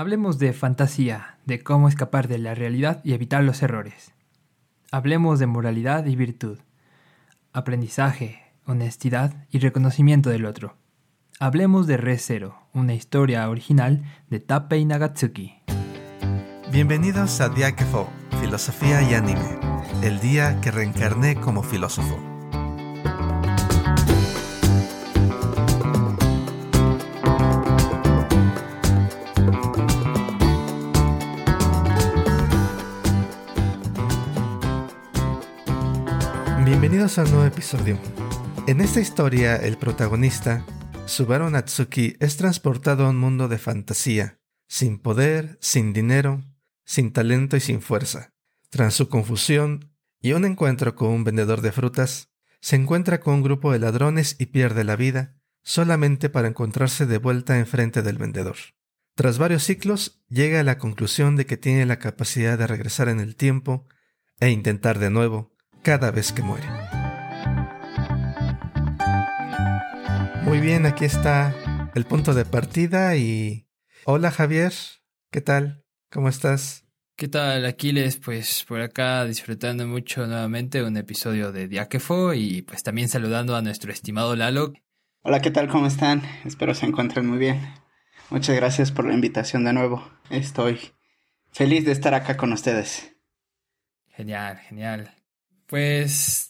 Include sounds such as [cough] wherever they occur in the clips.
Hablemos de fantasía, de cómo escapar de la realidad y evitar los errores. Hablemos de moralidad y virtud, aprendizaje, honestidad y reconocimiento del otro. Hablemos de Re Zero, una historia original de Tapei Nagatsuki. Bienvenidos a Diakefo, Filosofía y Anime, el día que reencarné como filósofo. A nuevo episodio. En esta historia, el protagonista, Subaru Natsuki, es transportado a un mundo de fantasía, sin poder, sin dinero, sin talento y sin fuerza. Tras su confusión y un encuentro con un vendedor de frutas, se encuentra con un grupo de ladrones y pierde la vida, solamente para encontrarse de vuelta enfrente del vendedor. Tras varios ciclos, llega a la conclusión de que tiene la capacidad de regresar en el tiempo e intentar de nuevo cada vez que muere. Muy bien, aquí está el punto de partida y... Hola Javier, ¿qué tal? ¿Cómo estás? ¿Qué tal, Aquiles? Pues por acá disfrutando mucho nuevamente un episodio de Diáquefo y pues también saludando a nuestro estimado Lalo. Hola, ¿qué tal? ¿Cómo están? Espero se encuentren muy bien. Muchas gracias por la invitación de nuevo. Estoy feliz de estar acá con ustedes. Genial, genial. Pues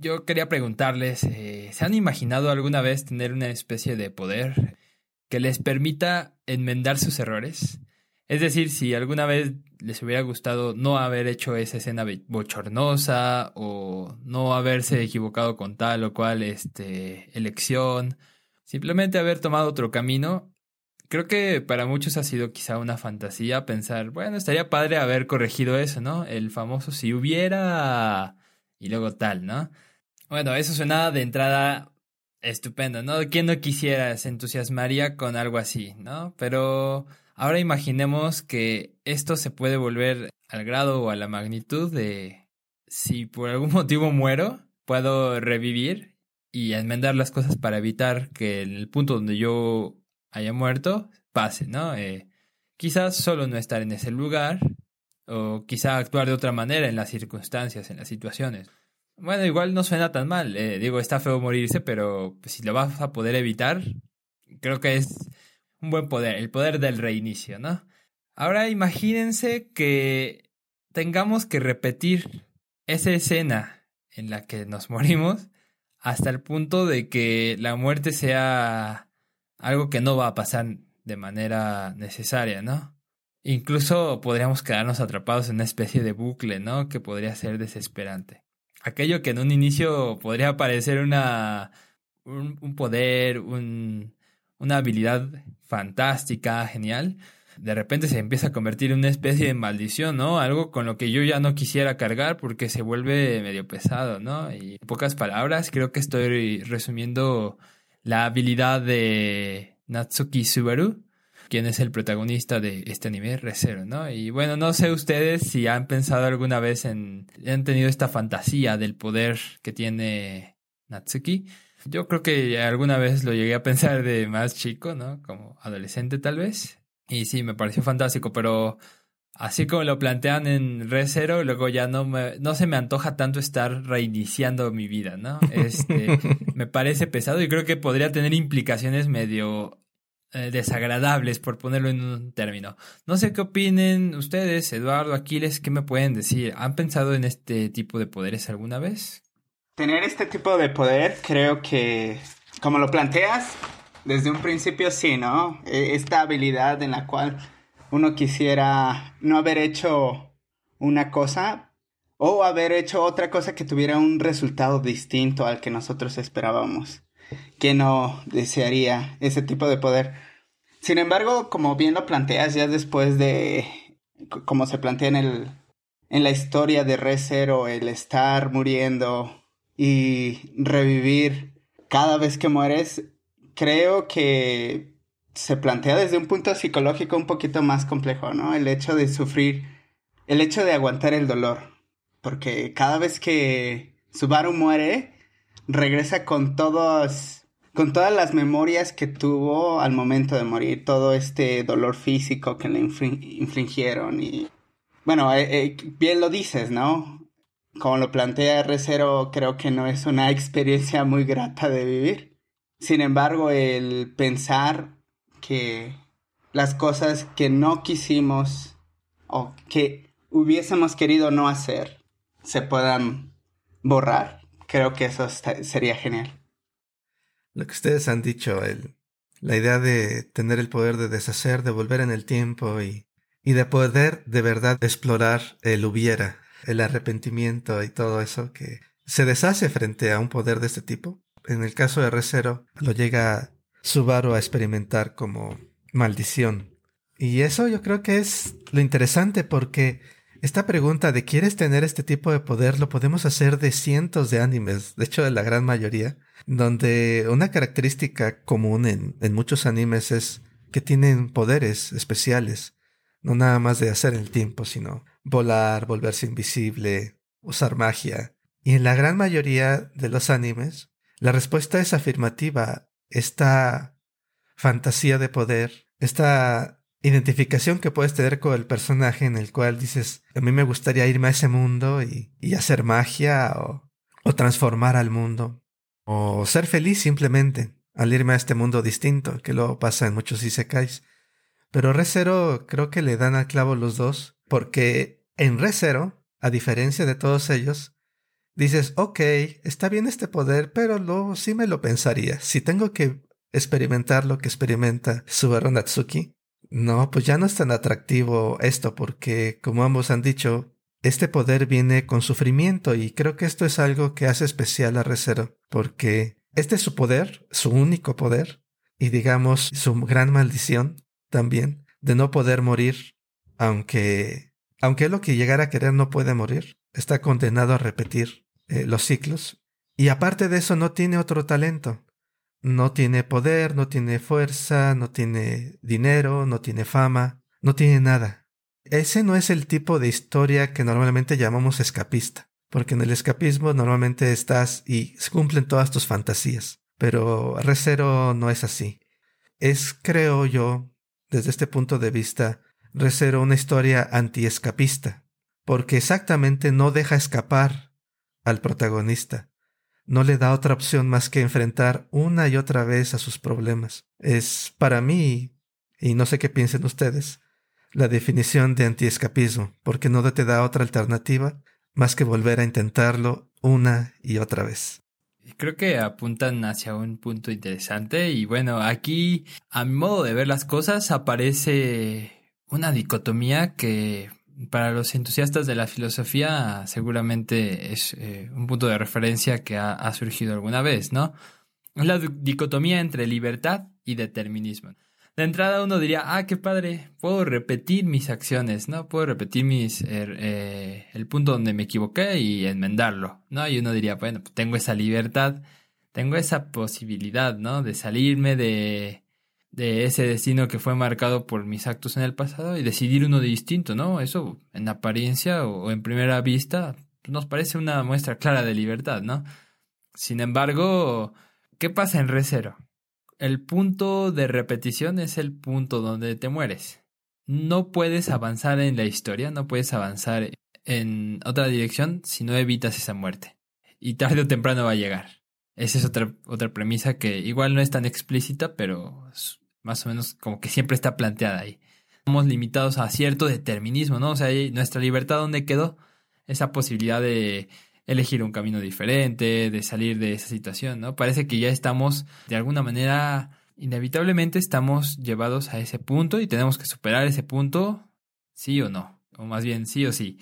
yo quería preguntarles, eh, ¿se han imaginado alguna vez tener una especie de poder que les permita enmendar sus errores? Es decir, si alguna vez les hubiera gustado no haber hecho esa escena bochornosa o no haberse equivocado con tal o cual este, elección, simplemente haber tomado otro camino, creo que para muchos ha sido quizá una fantasía pensar, bueno, estaría padre haber corregido eso, ¿no? El famoso si hubiera y luego tal, ¿no? Bueno, eso suena de entrada estupendo, ¿no? ¿Quién no quisiera, se entusiasmaría con algo así, ¿no? Pero Ahora imaginemos que esto se puede volver al grado o a la magnitud de si por algún [laughs] motivo muero, puedo revivir y enmendar las cosas para evitar que en el punto donde yo haya muerto pase, ¿no? Eh, quizás solo no estar en ese lugar o quizá actuar de otra manera en las circunstancias, en las situaciones. Bueno, igual no suena tan mal, eh, digo, está feo morirse, pero pues, si lo vas a poder evitar, creo que es un buen poder, el poder del reinicio, ¿no? Ahora imagínense que tengamos que repetir esa escena en la que nos [laughs] morimos hasta el punto de que la muerte sea algo que no va a pasar de manera necesaria, ¿no? Incluso podríamos quedarnos atrapados en una especie de bucle, ¿no? Que podría ser desesperante. Aquello que en un inicio podría parecer una un poder, un, una habilidad fantástica, genial, de repente se empieza a convertir en una especie de maldición, ¿no? Algo con lo que yo ya no quisiera cargar porque se vuelve medio pesado, ¿no? Y en pocas palabras, creo que estoy resumiendo la habilidad de Natsuki Subaru, quien es el protagonista de este anime Recero, ¿no? Y bueno, no sé ustedes si han pensado alguna vez en, han tenido esta fantasía del poder que tiene Natsuki. Yo creo que alguna vez lo llegué a pensar de más chico, ¿no? Como adolescente tal vez. Y sí, me pareció fantástico, pero así como lo plantean en Re Zero, luego ya no, me, no se me antoja tanto estar reiniciando mi vida, ¿no? Este, [laughs] me parece pesado y creo que podría tener implicaciones medio eh, desagradables, por ponerlo en un término. No sé qué opinen ustedes, Eduardo, Aquiles, ¿qué me pueden decir? ¿Han pensado en este tipo de poderes alguna vez? Tener este tipo de poder, creo que, como lo planteas, desde un principio sí, ¿no? E, esta habilidad en la cual uno quisiera no haber hecho una cosa o haber hecho otra cosa que tuviera un resultado distinto al que nosotros esperábamos. Que no desearía ese tipo de poder. Sin embargo, como bien lo planteas, ya después de, como se plantea en el, en la historia de Re Zero, el estar muriendo y revivir cada vez que mueres, creo que se plantea desde un punto psicológico un poquito más complejo, ¿no? El hecho de sufrir, el hecho de aguantar el dolor, porque cada vez que Subaru muere, regresa con todos con todas las memorias que tuvo al momento de morir, todo este dolor físico que le infligieron y bueno, eh, eh, bien lo dices, ¿no? Como lo plantea R0, creo que no es una [laughs] experiencia muy grata de vivir. Sin embargo, el pensar que las cosas que no quisimos o que hubiésemos querido no hacer se puedan borrar, creo que eso sería genial. Lo que ustedes han dicho, el, la idea de tener el poder de deshacer, de volver en el tiempo y, y de poder de verdad explorar el hubiera, el arrepentimiento y todo eso que se deshace frente a un poder de este tipo. En el caso de R0 lo llega Subaru a experimentar como maldición. Y eso yo creo que es lo interesante porque esta pregunta de ¿quieres tener este tipo de poder? lo podemos hacer de cientos de animes, de hecho de la gran mayoría, donde una característica común en, en muchos animes es que tienen poderes especiales, no nada más de hacer el tiempo, sino volar, volverse invisible, usar magia. Y en la gran mayoría de los animes, la respuesta es afirmativa. Esta fantasía de poder, esta identificación que puedes tener con el personaje en el cual dices, a mí me gustaría irme a ese mundo y, y hacer magia o, o transformar al mundo o ser feliz simplemente al irme a este mundo distinto, que luego pasa en muchos isekais. Pero Re creo que le dan al clavo los dos, porque en Re a diferencia de todos ellos, dices, ok, está bien este poder, pero luego sí me lo pensaría. Si tengo que experimentar lo que experimenta Subaru Natsuki, no, pues ya no es tan atractivo esto, porque como ambos han dicho, este poder viene con sufrimiento y creo que esto es algo que hace especial a Recero, porque este es su poder, su único poder, y digamos su gran maldición también, de no poder morir, aunque, aunque lo que llegara a querer no puede morir, está condenado a repetir eh, los ciclos, y aparte de eso no tiene otro talento, no tiene poder, no tiene fuerza, no tiene dinero, no tiene fama, no tiene nada. Ese no es el tipo de historia que normalmente llamamos escapista, porque en el escapismo normalmente estás y se cumplen todas tus fantasías, pero Recero no es así. Es, creo yo, desde este punto de vista, Recero una historia antiescapista, porque exactamente no deja escapar al protagonista, no le da otra opción más que enfrentar una y otra vez a sus problemas. Es para mí, y no sé qué piensen ustedes, la definición de antiescapismo, porque no te da otra alternativa más que volver a intentarlo una y otra vez. Creo que apuntan hacia un punto interesante y bueno, aquí a mi modo de ver las cosas aparece una dicotomía que para los entusiastas de la filosofía seguramente es eh, un punto de referencia que ha, surgido alguna vez, ¿no? Es la dicotomía entre libertad y determinismo. De entrada uno diría, ah, qué padre, puedo repetir mis acciones, ¿no? Puedo repetir mis, er, eh, el punto donde me equivoqué y enmendarlo, ¿no? Y uno diría, bueno, pues tengo esa libertad, tengo esa posibilidad, ¿no? De salirme de, de ese destino que fue marcado por mis actos en el pasado y decidir uno distinto, ¿no? Eso en apariencia o en primera vista nos parece una muestra clara de libertad, ¿no? Sin embargo, ¿qué pasa en Recero? El punto de repetición es el punto donde te mueres. No puedes avanzar en la historia, no puedes avanzar en otra dirección si no evitas esa muerte. Y tarde o temprano va a llegar. Esa es otra, otra premisa que igual no es tan explícita, pero más o menos como que siempre está planteada ahí. Somos limitados a cierto determinismo, ¿no? O sea, nuestra libertad, ¿dónde quedó? Esa posibilidad de elegir un camino diferente, de salir de esa situación, ¿no? Parece que ya estamos, de alguna manera, inevitablemente estamos llevados a ese punto y tenemos que superar ese punto, sí o no, o más bien sí o sí.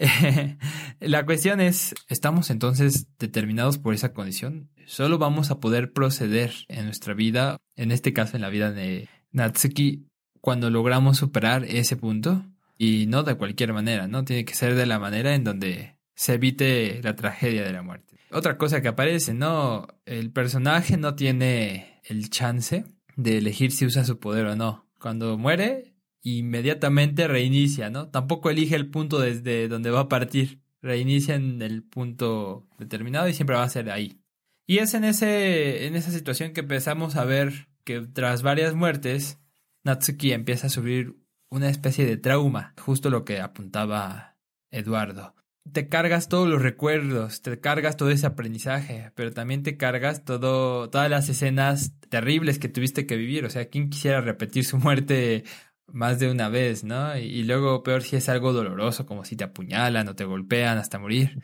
[laughs] la cuestión es, ¿estamos entonces determinados por esa condición? Solo vamos a poder proceder en nuestra vida, en este caso en la vida de Natsuki, cuando logramos superar ese punto y no de cualquier manera, ¿no? Tiene que ser de la manera en donde se evite la tragedia de la muerte. Otra cosa que aparece, ¿no? El personaje no tiene el chance de elegir si usa su poder o no. Cuando muere, inmediatamente reinicia, ¿no? Tampoco elige el punto desde donde va a partir. Reinicia en el punto determinado y siempre va a ser ahí. Y es en, ese, en esa situación que empezamos a ver que tras varias muertes, Natsuki empieza a sufrir una especie de trauma, justo lo que apuntaba Eduardo. Te cargas todos los recuerdos, te cargas todo ese aprendizaje, pero también te cargas todo, todas las escenas terribles que tuviste que vivir. O sea, ¿quién quisiera repetir su muerte más de una vez, ¿no? Y, luego peor si es algo doloroso, como si te apuñalan o te golpean hasta morir.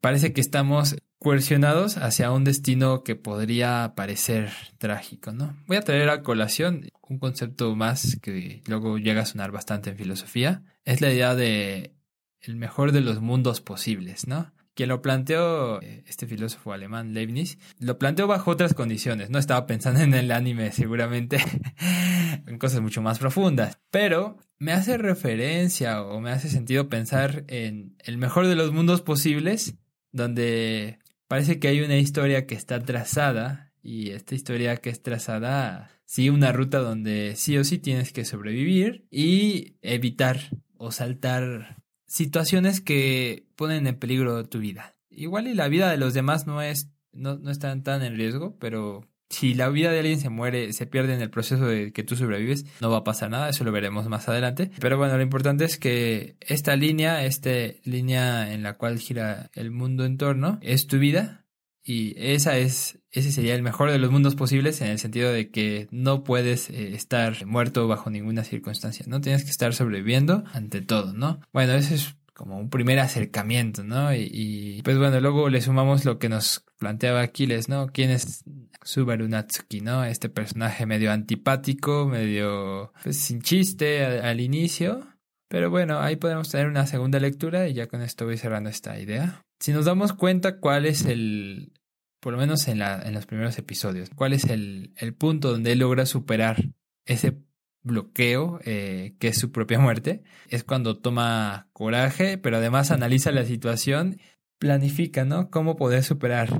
Parece que estamos coercionados hacia un destino que podría parecer trágico, ¿no? Voy a traer a colación un concepto más que luego llega a sonar bastante en filosofía. Es la idea de el mejor de los mundos posibles, ¿no? Quien lo planteó, eh, este filósofo alemán Leibniz, lo planteó bajo otras condiciones. No estaba pensando en el anime, seguramente, [laughs] en cosas mucho más profundas. Pero me hace referencia o me hace sentido pensar en el mejor de los mundos posibles, donde parece que hay una historia que está trazada y esta historia que es trazada sigue una ruta donde sí o sí tienes que sobrevivir y evitar o saltar situaciones que ponen en peligro tu vida. Igual y la vida de los demás no es no, no están tan en riesgo, pero si la vida de alguien se muere, se pierde en el proceso de que tú sobrevives, no va a pasar nada, eso lo veremos más adelante. Pero bueno, lo importante es que esta línea, esta línea en la cual gira el mundo en torno, es tu vida. Y esa es, ese sería el mejor de los mundos posibles en el sentido de que no puedes eh, estar muerto bajo ninguna circunstancia, ¿no? Tienes que estar sobreviviendo ante todo, ¿no? Bueno, ese es como un primer acercamiento, ¿no? Y, pues bueno, luego le sumamos lo que nos planteaba Aquiles, ¿no? ¿Quién es Subaru Natsuki, ¿no? Este personaje medio antipático, medio pues, sin chiste al, inicio. Pero bueno, ahí podemos tener una segunda lectura y ya con esto voy cerrando esta idea. Si nos damos cuenta cuál es el, por lo menos en, la, en los primeros episodios, cuál es el, el punto donde él logra superar ese bloqueo, eh, que es su propia muerte, es cuando toma coraje, pero además analiza la situación, planifica, ¿no? Cómo poder superar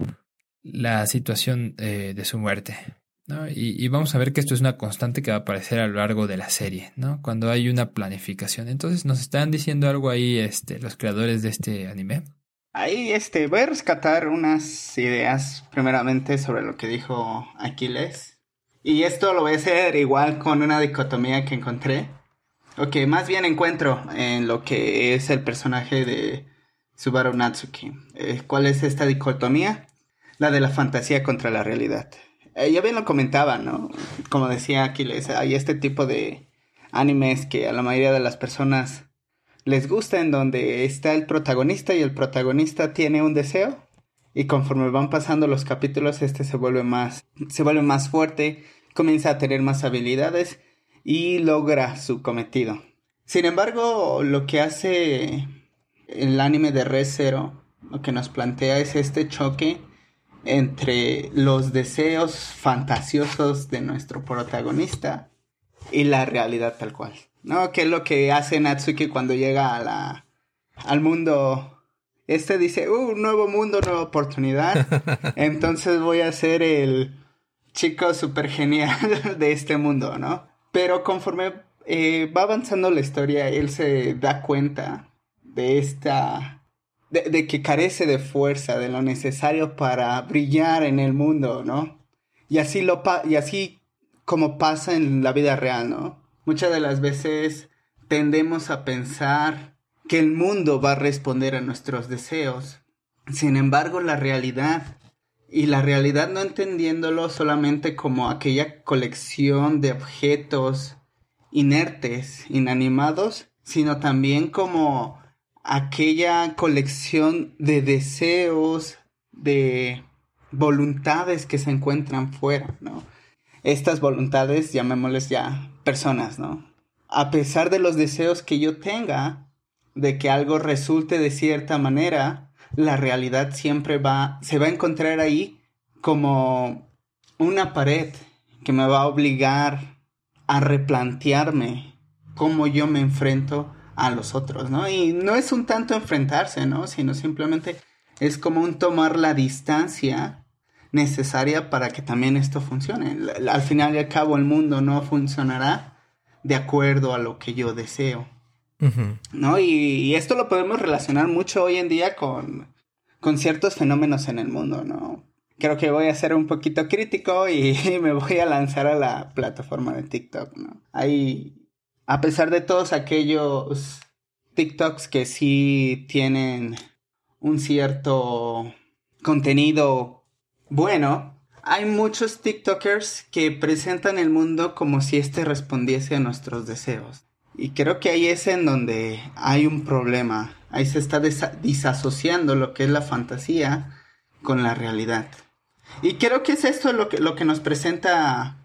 la situación eh, de su muerte. ¿no? Y, y, vamos a ver que esto es una constante que va a aparecer a lo largo de la serie, ¿no? Cuando hay una planificación. Entonces nos están diciendo algo ahí este, los creadores de este anime. Ahí este, voy a rescatar unas ideas primeramente sobre lo que dijo Aquiles y esto lo voy a hacer igual con una dicotomía que encontré. Ok, más bien encuentro en lo que es el personaje de Subaru Natsuki. Eh, ¿Cuál es esta dicotomía? La de la fantasía contra la realidad. Eh, ya bien lo comentaba, ¿no? Como decía Aquiles, hay este tipo de animes que a la mayoría de las personas les gusta en donde está el protagonista y el protagonista tiene un deseo y conforme van pasando los capítulos este se vuelve más se vuelve más fuerte, comienza a tener más habilidades y logra su cometido. Sin embargo, lo que hace el anime de Red Zero, lo que nos plantea es este choque entre los deseos fantasiosos de nuestro protagonista y la realidad tal cual. ¿No? Que es lo que hace Natsuki cuando llega a la, al mundo este dice, uh, nuevo mundo, nueva oportunidad. [laughs] Entonces voy a ser el chico súper genial [laughs] de este mundo, ¿no? Pero conforme eh, va avanzando la historia, él se da cuenta de esta... De, de, que carece de fuerza, de lo necesario para brillar en el mundo, ¿no? Y así, lo y así como pasa en la vida real, ¿no? Muchas de las veces tendemos a pensar que el mundo va a responder a nuestros deseos. Sin embargo, la realidad, y la realidad no entendiéndolo solamente como aquella colección de objetos inertes, inanimados, sino también como aquella colección de deseos, de voluntades que se encuentran fuera, ¿no? Estas voluntades, llamémosles ya personas, ¿no? A pesar de los deseos que yo tenga, de que algo resulte de cierta manera, la realidad siempre va, se va a encontrar ahí como una pared que me va a obligar a replantearme cómo yo me enfrento a los otros, ¿no? Y no es un tanto enfrentarse, ¿no? Sino simplemente es como un tomar la distancia necesaria para que también esto funcione. Al final y al cabo el mundo no funcionará de acuerdo a lo que yo deseo. ¿No? Y, esto lo podemos relacionar mucho hoy en día con, con ciertos fenómenos en el mundo, ¿no? creo que voy a ser un poquito crítico y [laughs] me voy a lanzar a la plataforma de TikTok, ¿no? Hay, a pesar de todos aquellos TikToks que sí tienen un cierto contenido bueno, hay muchos TikTokers que presentan el mundo como si éste respondiese a nuestros deseos. Y creo que ahí es en donde hay un problema. Ahí se está disasociando lo que es la fantasía con la realidad. Y creo que es esto lo que, lo que nos presenta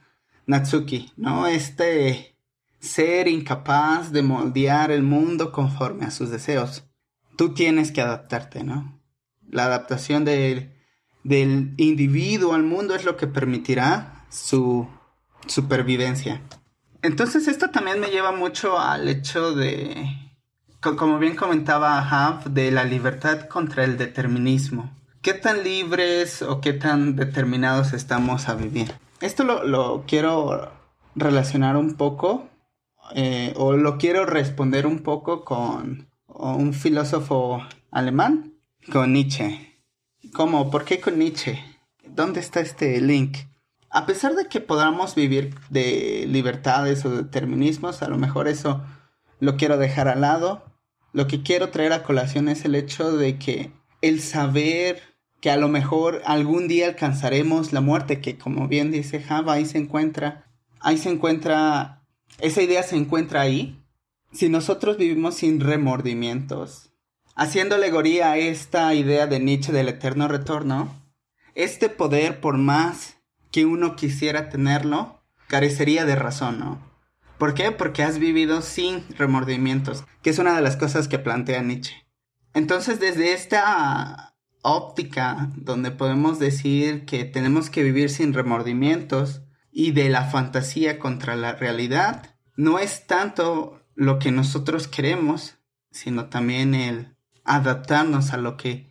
Natsuki, ¿no? Este ser incapaz de moldear el mundo conforme a sus deseos. Tú tienes que adaptarte, ¿no? La adaptación del, del individuo al mundo es lo que permitirá su supervivencia. Entonces esto también me lleva mucho al hecho de, como bien comentaba Hav, de la libertad contra el determinismo. ¿Qué tan libres o qué tan determinados estamos a vivir? Esto lo, quiero relacionar un poco eh, o lo quiero responder un poco con un filósofo alemán, con Nietzsche. ¿Cómo? ¿Por qué con Nietzsche? ¿Dónde está este link? a pesar de que podamos vivir de libertades o determinismos, a lo mejor eso lo quiero dejar al lado. Lo que quiero traer a colación es el hecho de que el saber que a lo mejor algún día alcanzaremos la muerte, que como bien dice Java, ahí se encuentra, ahí se encuentra, esa idea se encuentra ahí. Si nosotros vivimos sin remordimientos, haciendo alegoría a esta idea de Nietzsche del eterno retorno, este poder por más que uno quisiera tenerlo, carecería de razón, ¿no? ¿Por qué? Porque has vivido sin remordimientos, que es una de las cosas que plantea Nietzsche. Entonces, desde esta óptica donde podemos decir que tenemos que vivir sin remordimientos y de la fantasía contra la realidad, no es tanto lo que nosotros queremos, sino también el adaptarnos a lo que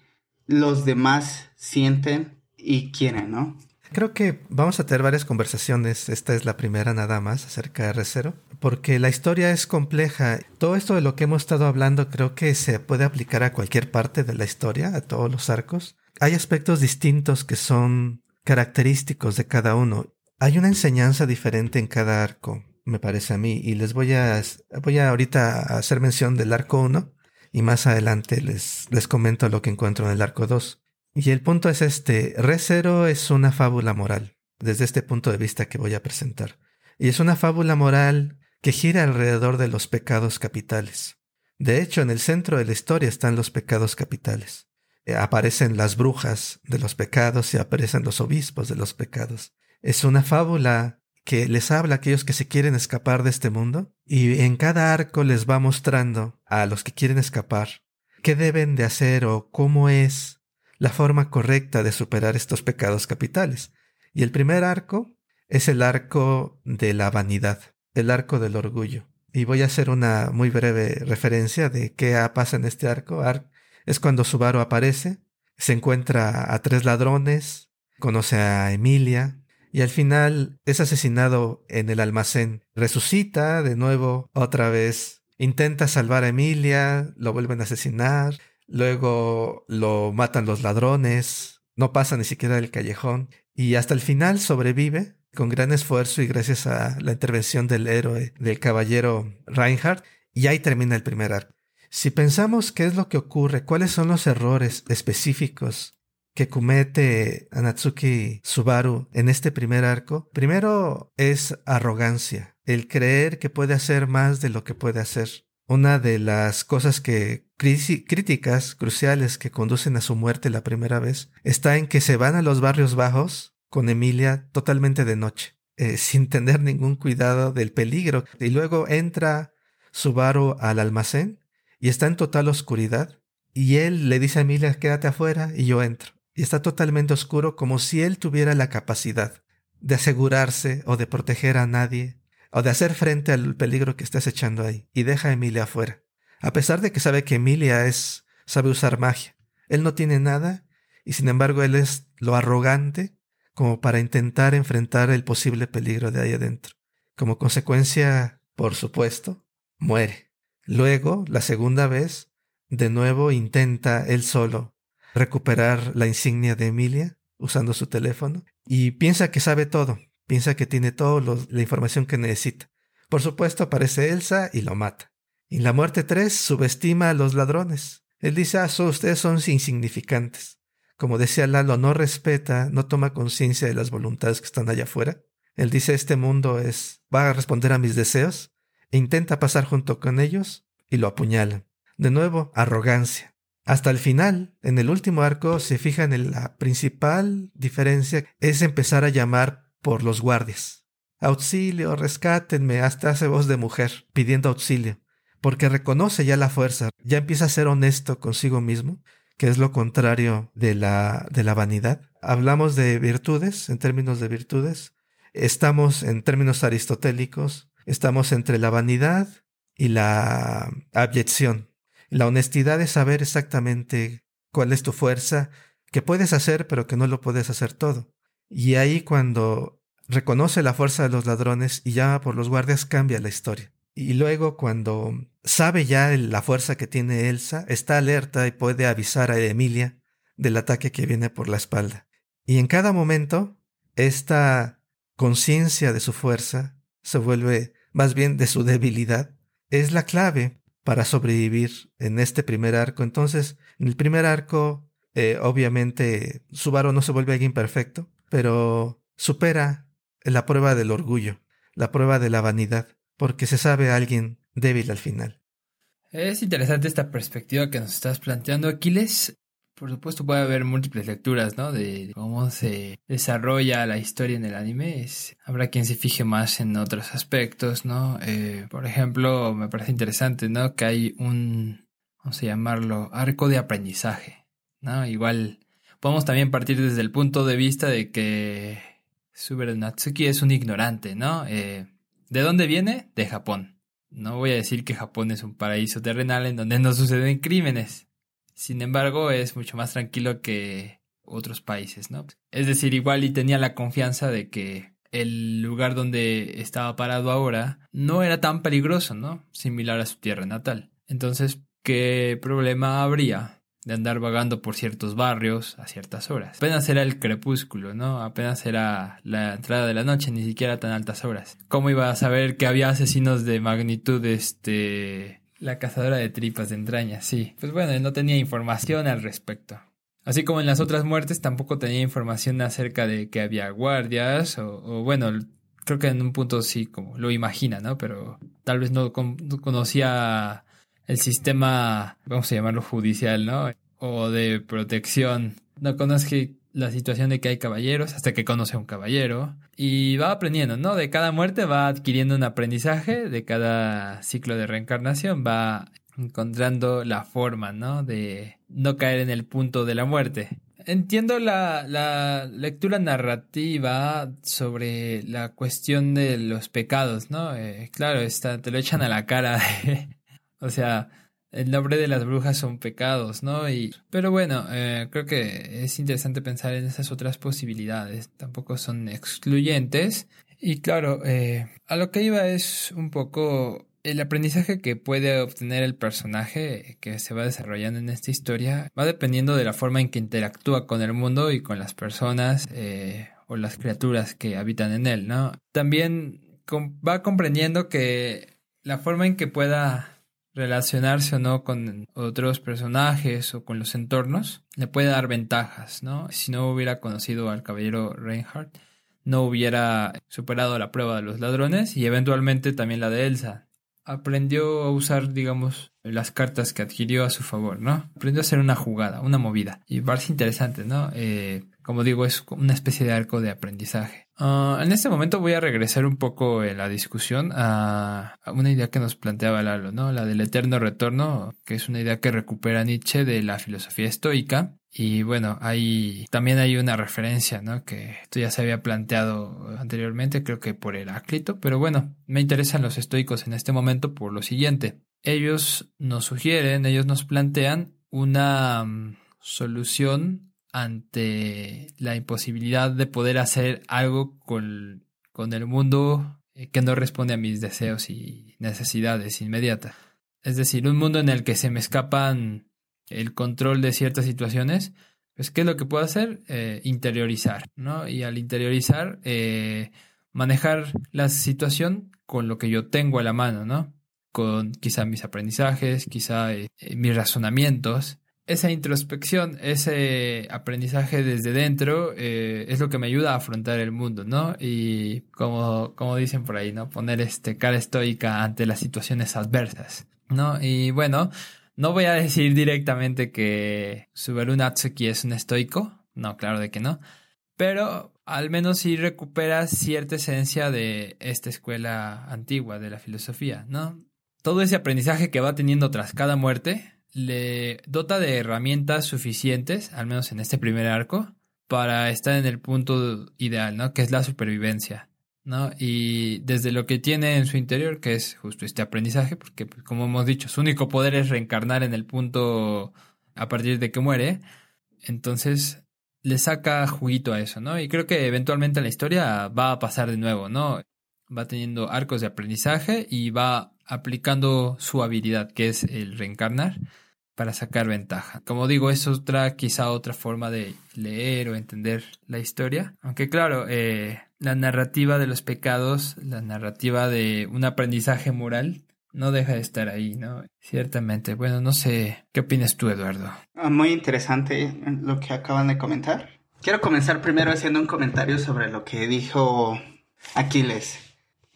los demás sienten y quieren, ¿no? Creo que vamos a tener varias conversaciones, esta es la primera nada más acerca de R0, porque la historia es compleja. Todo esto de lo que hemos estado hablando creo que se puede aplicar a cualquier parte de la historia, a todos los arcos. Hay aspectos distintos que son característicos de cada uno. Hay una enseñanza diferente en cada arco, me parece a mí, y les voy a, voy a ahorita hacer mención del arco 1 y más adelante les, les comento lo que encuentro en el arco 2. Y el punto es este, Re Zero es una fábula moral, desde este punto de vista que voy a presentar. Y es una fábula moral que gira alrededor de los pecados capitales. De hecho, en el centro de la historia están los pecados capitales. Eh, aparecen las brujas de los pecados y aparecen los obispos de los pecados. Es una fábula que les habla a aquellos que se quieren escapar de este mundo y en cada arco les va mostrando a los que quieren escapar qué deben de hacer o cómo es la forma correcta de superar estos pecados capitales. Y el primer arco es el arco de la vanidad, el arco del orgullo. Y voy a hacer una muy breve referencia de qué pasa en este arco. Es cuando Subaru aparece, se encuentra a tres ladrones, conoce a Emilia, y al final es asesinado en el almacén. Resucita de nuevo, otra vez, intenta salvar a Emilia, lo vuelven a asesinar, luego lo matan los ladrones, no pasa ni siquiera del callejón y hasta el final sobrevive con gran esfuerzo y gracias a la intervención del héroe, del caballero Reinhardt, y ahí termina el primer arco. Si pensamos qué es lo que ocurre, cuáles son los errores específicos que comete Anatsuki Subaru en este primer arco, primero es arrogancia, el creer que puede hacer más de lo que puede hacer. Una de las cosas que críticas cruciales que conducen a su muerte la primera vez está en que se van a los barrios bajos con Emilia totalmente de noche, eh, sin tener ningún cuidado del peligro. Y luego entra Subaru al almacén y está en total oscuridad. Y él le dice a Emilia, quédate afuera y yo entro. Y está totalmente oscuro como si él tuviera la capacidad de asegurarse o de proteger a nadie o de hacer frente al peligro que estás echando ahí y deja a Emilia afuera. A pesar de que sabe que Emilia es sabe usar magia. Él no tiene nada y sin embargo él es lo arrogante como para intentar enfrentar el posible peligro de ahí adentro. Como consecuencia, por supuesto, muere. Luego, la segunda vez, de nuevo intenta él solo recuperar la insignia de Emilia usando su teléfono y piensa que sabe todo, piensa que tiene toda la información que necesita. Por supuesto aparece Elsa y lo mata. En la muerte 3 subestima a los ladrones. Él dice, ah, ustedes son insignificantes. Como decía Lalo, no respeta, no toma conciencia de las voluntades que están allá afuera. Él dice, este mundo es, va a responder a mis deseos, e intenta pasar junto con ellos y lo apuñalan. De nuevo, arrogancia. Hasta el final, en el último arco, se fijan en la principal diferencia es empezar a llamar por los guardias. Auxilio, rescátenme, hasta hace voz de mujer, pidiendo auxilio, porque reconoce ya la fuerza, ya empieza a ser honesto consigo mismo, que es lo contrario de la, de la vanidad. Hablamos de virtudes, en términos de virtudes, estamos en términos aristotélicos, estamos entre la vanidad y la abyección. La honestidad es saber exactamente cuál es tu fuerza, que puedes hacer pero que no lo puedes hacer todo. Y ahí cuando reconoce la fuerza de los ladrones y llama por los guardias cambia la historia. Y luego cuando sabe ya la fuerza que tiene Elsa, está alerta y puede avisar a Emilia del ataque que viene por la espalda. Y en cada momento, esta conciencia de su fuerza se vuelve más bien de su debilidad, es la clave para sobrevivir en este primer arco. Entonces, en el primer arco, eh, obviamente, Subaru no se vuelve alguien perfecto, pero supera la prueba del orgullo, la prueba de la vanidad, porque se sabe alguien débil al final. Es interesante esta perspectiva que nos estás planteando, Aquiles. Por supuesto puede haber múltiples lecturas, ¿no? De cómo se desarrolla la historia en el anime. habrá quien se fije más en otros aspectos, ¿no? Eh, por ejemplo, me parece interesante, ¿no? Que hay un, vamos a llamarlo, arco de aprendizaje, ¿no? Igual podemos también partir desde el punto de vista de que Subaru Natsuki es un ignorante, ¿no? Eh, ¿De dónde viene? De Japón. No voy a decir que Japón es un paraíso terrenal en donde no suceden crímenes. Sin embargo, es mucho más tranquilo que otros países, ¿no? Es decir, igual y tenía la confianza de que el lugar donde estaba parado ahora no era tan peligroso, ¿no? Similar a su tierra natal. Entonces, ¿qué problema habría de andar vagando por ciertos barrios a ciertas horas? Apenas era el crepúsculo, ¿no? Apenas era la entrada de la noche, ni siquiera tan altas horas. ¿Cómo iba a saber que había asesinos de magnitud, este, la cazadora de tripas de entrañas, sí. Pues bueno, no tenía información al respecto. Así como en las otras muertes tampoco tenía información acerca de que había guardias o, bueno, creo que en un punto sí, como lo imagina, ¿no? Pero tal vez no, conocía el sistema, vamos a llamarlo judicial, ¿no? O de protección. No conozco la situación de que hay caballeros hasta que conoce a un caballero y va aprendiendo, ¿no? De cada muerte va adquiriendo un aprendizaje, de cada ciclo de reencarnación va encontrando la forma, ¿no? De no caer en el punto de la muerte. Entiendo la, la lectura narrativa sobre la cuestión de los pecados, ¿no? Eh, claro, está, te lo echan a la cara. [laughs] o sea, el nombre de las brujas son pecados, ¿no? Y, pero bueno, eh, creo que es interesante pensar en esas otras posibilidades. Tampoco son excluyentes. Y claro, eh, a lo que iba es un poco el aprendizaje que puede obtener el personaje que se va desarrollando en esta historia va dependiendo de la forma en que interactúa con el mundo y con las personas eh, o las criaturas que habitan en él, ¿no? También va comprendiendo que la forma en que pueda relacionarse o no con otros personajes o con los entornos, le puede dar ventajas, ¿no? Si no hubiera conocido al caballero Reinhardt, no hubiera superado la prueba de los ladrones y eventualmente también la de Elsa. Aprendió a usar, digamos, las cartas que adquirió a su favor, ¿no? Aprendió a hacer una jugada, una movida. Y parece interesante, ¿no? Eh, como digo, es una especie de arco de aprendizaje. Ah, en este momento voy a regresar un poco en la discusión a, una idea que nos planteaba Lalo, ¿no? La del eterno retorno, que es una idea que recupera Nietzsche de la filosofía estoica. Y bueno, hay también hay una referencia, ¿no? Que esto ya se había planteado anteriormente, creo que por Heráclito, pero bueno, me interesan los estoicos en este momento por lo siguiente. Ellos nos sugieren, ellos nos plantean una mm, solución ante la imposibilidad de poder hacer algo con, con el mundo eh, que no responde a mis deseos y necesidades inmediatas. Es decir, un mundo en el que se me escapan el control de ciertas situaciones, pues, ¿qué es lo que puedo hacer? Eh, interiorizar, ¿no? Y al interiorizar, eh, manejar la situación con lo que yo tengo a la mano, ¿no? Con quizá mis aprendizajes, quizá mis razonamientos. Esa introspección, ese aprendizaje desde dentro es lo que me ayuda a afrontar el mundo, ¿no? Y como, como dicen por ahí, ¿no? Poner este cara estoica ante las situaciones adversas, ¿no? Y bueno, no voy a decir directamente que Subaru Natsuki es un estoico, no, claro de que no, pero al menos sí recupera cierta esencia de esta escuela antigua de la filosofía, ¿no? Todo ese aprendizaje que va teniendo tras cada muerte le dota de herramientas suficientes, al menos en este primer arco, para estar en el punto ideal, ¿no? Que es la supervivencia. ¿no? Y desde lo que tiene en su interior, que es justo este aprendizaje, porque pues, como hemos dicho, su único poder es reencarnar en el punto a partir de que muere, entonces le saca juguito a eso, ¿no? Y creo que eventualmente la historia va a pasar de nuevo, ¿no? Va teniendo arcos de aprendizaje y va aplicando su habilidad, que es el reencarnar para sacar ventaja. Como digo, es otra, quizá otra forma de leer o entender la historia. Aunque claro, eh, la narrativa de los pecados, la narrativa de un aprendizaje moral, no deja de estar ahí, ¿no? Ciertamente. Bueno, no sé, ¿qué opinas tú, Eduardo? Ah, muy interesante lo que acaban de comentar. Quiero comenzar primero haciendo un comentario sobre lo que dijo Aquiles,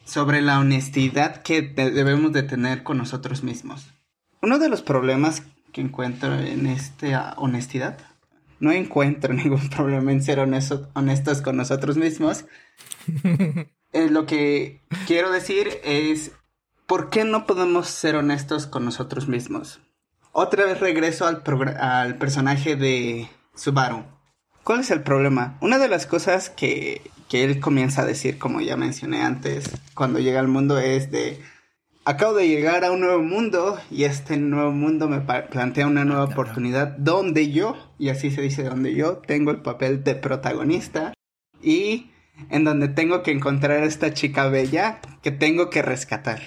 sobre la honestidad que debemos de tener con nosotros mismos. Uno de los problemas que encuentro en esta honestidad. No encuentro [laughs] ningún problema en ser honestos con nosotros mismos. [laughs] Eh, lo que quiero decir es, ¿por qué no podemos ser honestos con nosotros mismos? Otra vez regreso al, al personaje de Subaru. ¿Cuál es el problema? Una de las cosas que, que él comienza a decir, como ya mencioné antes, cuando llega al mundo es de acabo de llegar a un nuevo mundo y este nuevo mundo me plantea una nueva oportunidad donde yo, y así se dice donde yo, tengo el papel de protagonista y en donde tengo que encontrar a esta chica bella que tengo que rescatar.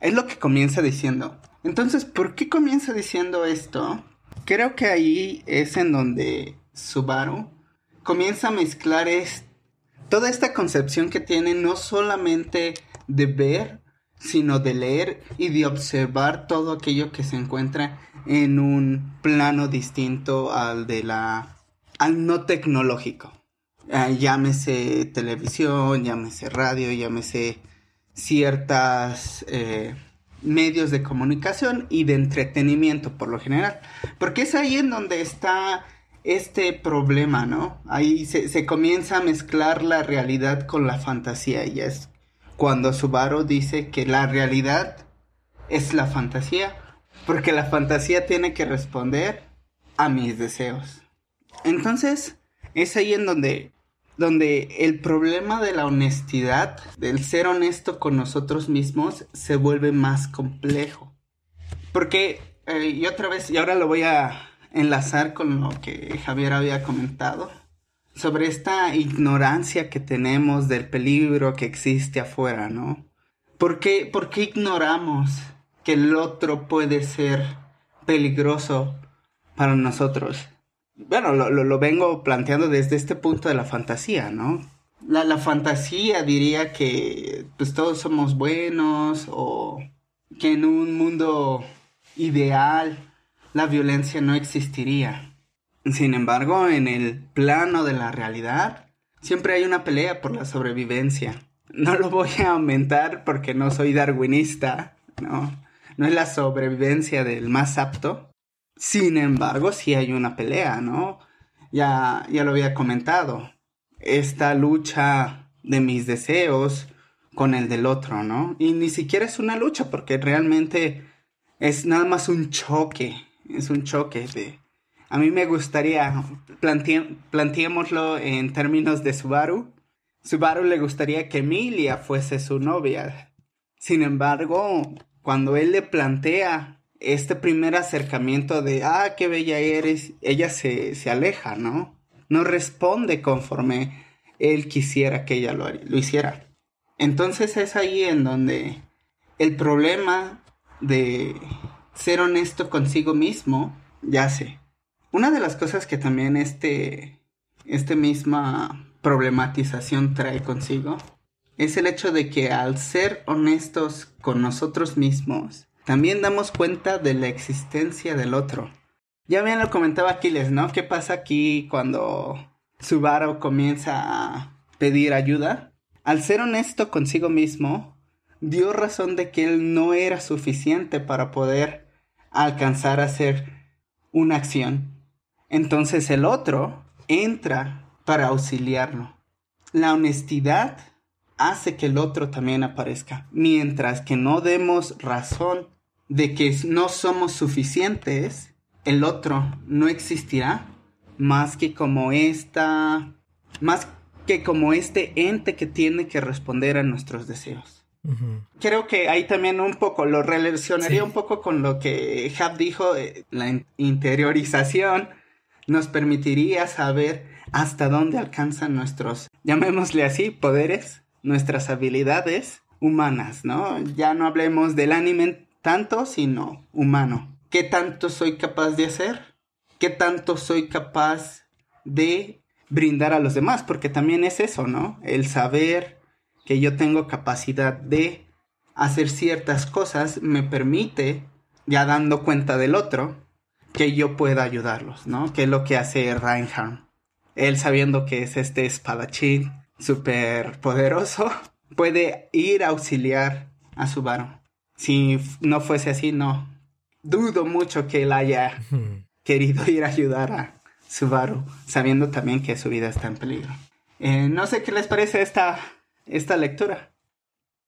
Es lo que comienza diciendo. Entonces, ¿por qué comienza diciendo esto? Creo que ahí es en donde Subaru comienza a mezclar toda esta concepción que tiene no solamente de ver sino de leer y de observar todo aquello que se encuentra en un plano distinto al de la al no tecnológico. Ah, llámese televisión, llámese radio, llámese ciertas eh, medios de comunicación y de entretenimiento por lo general. Porque es ahí en donde está este problema, ¿no? Ahí se, se comienza a mezclar la realidad con la fantasía y es cuando Subaru dice que la realidad es la fantasía, porque la fantasía tiene que responder a mis deseos. Entonces, es ahí en donde, donde el problema de la honestidad, del ser honesto con nosotros mismos, se vuelve más complejo. Porque, eh, y otra vez, y ahora lo voy a enlazar con lo que Javier había comentado, sobre esta ignorancia que tenemos del peligro que existe afuera, ¿no? ¿Por qué, por qué ignoramos que el otro puede ser peligroso para nosotros? Bueno, lo, lo, vengo planteando desde este punto de la fantasía, ¿no? La, la fantasía diría que pues todos somos buenos o que en un mundo ideal la violencia no existiría. Sin embargo, en el plano de la realidad, siempre hay una pelea por la sobrevivencia. No lo voy a aumentar porque no soy darwinista, ¿no? No es la sobrevivencia del más apto. Sin embargo, sí hay una pelea, ¿no? Ya, ya lo había comentado. Esta lucha de mis deseos con el del otro, ¿no? Y ni siquiera es una lucha porque realmente es nada más un choque. Es un choque de a mí me gustaría, planteémoslo en términos de Subaru. Subaru le gustaría que Emilia fuese su novia. Sin embargo, cuando él le plantea este primer acercamiento de, ah, qué bella eres, ella se, se aleja, ¿no? No responde conforme él quisiera que ella lo, lo hiciera. Entonces es ahí en donde el problema de ser honesto consigo mismo yace una de las cosas que también este, este misma problematización trae consigo es el hecho de que al ser honestos con nosotros mismos, también damos cuenta de la existencia del otro. Ya bien lo comentaba Aquiles, ¿no? ¿Qué pasa aquí cuando Subaru comienza a pedir ayuda? Al ser honesto consigo mismo, dio razón de que él no era suficiente para poder alcanzar a hacer una acción. Entonces el otro entra para auxiliarlo. La honestidad hace que el otro también aparezca, mientras que no demos razón de que no somos suficientes, el otro no existirá más que como esta, más que como este ente que tiene que responder a nuestros deseos. Creo que ahí también un poco lo relacionaría un poco con lo que Hab dijo, eh, la interiorización nos permitiría saber hasta dónde alcanzan nuestros, llamémosle así, poderes, nuestras habilidades humanas, ¿no? Ya no hablemos del anime tanto, sino humano. ¿Qué tanto soy capaz de hacer? ¿Qué tanto soy capaz de brindar a los demás? Porque también es eso, ¿no? El saber que yo tengo capacidad de hacer ciertas cosas me permite, ya dando cuenta del otro, que yo pueda ayudarlos, ¿no? Que es lo que hace Reinhardt. Él sabiendo que es este espadachín súper poderoso, [laughs] puede ir a auxiliar a Subaru. Si no fuese así, no. Dudo mucho que él haya querido ir a ayudar a Subaru, sabiendo también que su vida está en peligro. Eh, no sé qué les parece esta, esta lectura.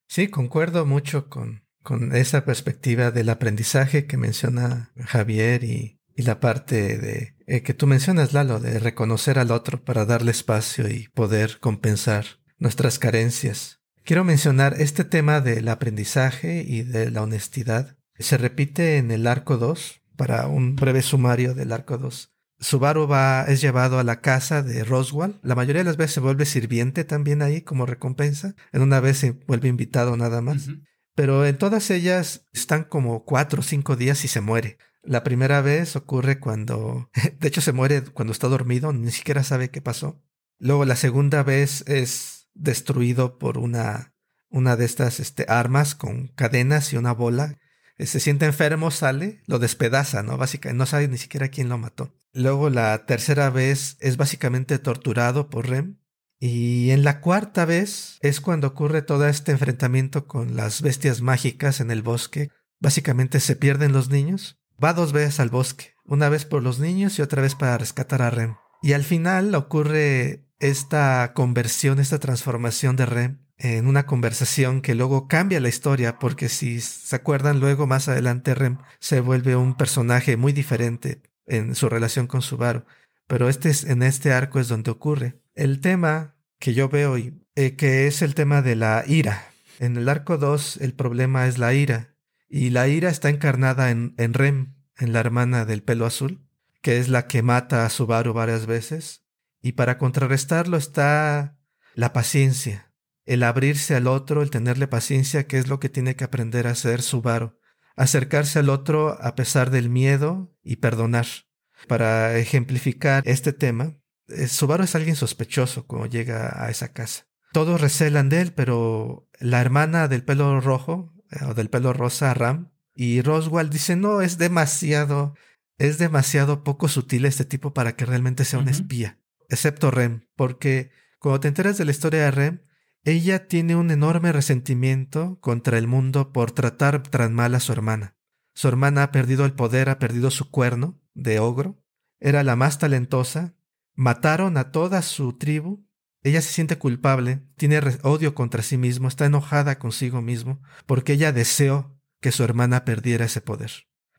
Sí, concuerdo mucho con, con esa perspectiva del aprendizaje que menciona Javier y, y la parte de eh, que tú mencionas, Lalo, de reconocer al otro para darle espacio y poder compensar nuestras carencias. Quiero mencionar este tema del aprendizaje y de la honestidad. Se repite en el arco 2, para un breve sumario del arco 2. Subaru va, es llevado a la casa de Roswell. La mayoría de las veces se vuelve sirviente también ahí como recompensa. En una vez se vuelve invitado nada más. Pero en todas ellas están como cuatro o cinco días y se muere. La primera vez ocurre cuando, [laughs] de hecho se muere cuando está dormido, ni siquiera sabe qué pasó. Luego la segunda vez es destruido por una, una de estas este, armas con cadenas y una bola se siente enfermo, sale, lo despedaza, ¿no? Básicamente, no sabe ni siquiera quién lo mató. Luego la tercera vez es básicamente torturado por Rem. Y en la cuarta vez es cuando ocurre todo este enfrentamiento con las bestias mágicas en el bosque. Básicamente se pierden los niños. Va dos veces al bosque, una vez por los niños y otra vez para rescatar a Rem. Y al final ocurre esta conversión, esta transformación de Rem en una conversación que luego cambia la historia, porque si se acuerdan luego más adelante Rem se vuelve un personaje muy diferente en su relación con Subaru. Pero este es, en este arco es donde ocurre. El tema que yo veo y eh, que es el tema de la ira. En el arco 2 el problema es la ira. Y la ira está encarnada en, en Rem, en la hermana del pelo azul, que es la que mata a Subaru varias veces. Y para contrarrestarlo está la paciencia el abrirse al otro, el tenerle paciencia, que es lo que tiene que aprender a hacer Subaru. Acercarse al otro a pesar del miedo y perdonar. Para ejemplificar este tema, eh, Subaru es alguien sospechoso cuando llega a esa casa. Todos recelan de él, pero la hermana del pelo rojo, o del pelo rosa, Ram, y Roswell dice, no, es demasiado, es demasiado poco sutil este tipo para que realmente sea un espía. Excepto Rem, porque cuando te enteras de la historia de Rem, ella tiene un enorme resentimiento contra el mundo por tratar tan mal a su hermana. Su hermana ha perdido el poder, ha perdido su cuerno de ogro, era la más talentosa, mataron a toda su tribu, ella se siente culpable, tiene odio contra sí mismo, está enojada consigo mismo, porque ella deseó que su hermana perdiera ese poder.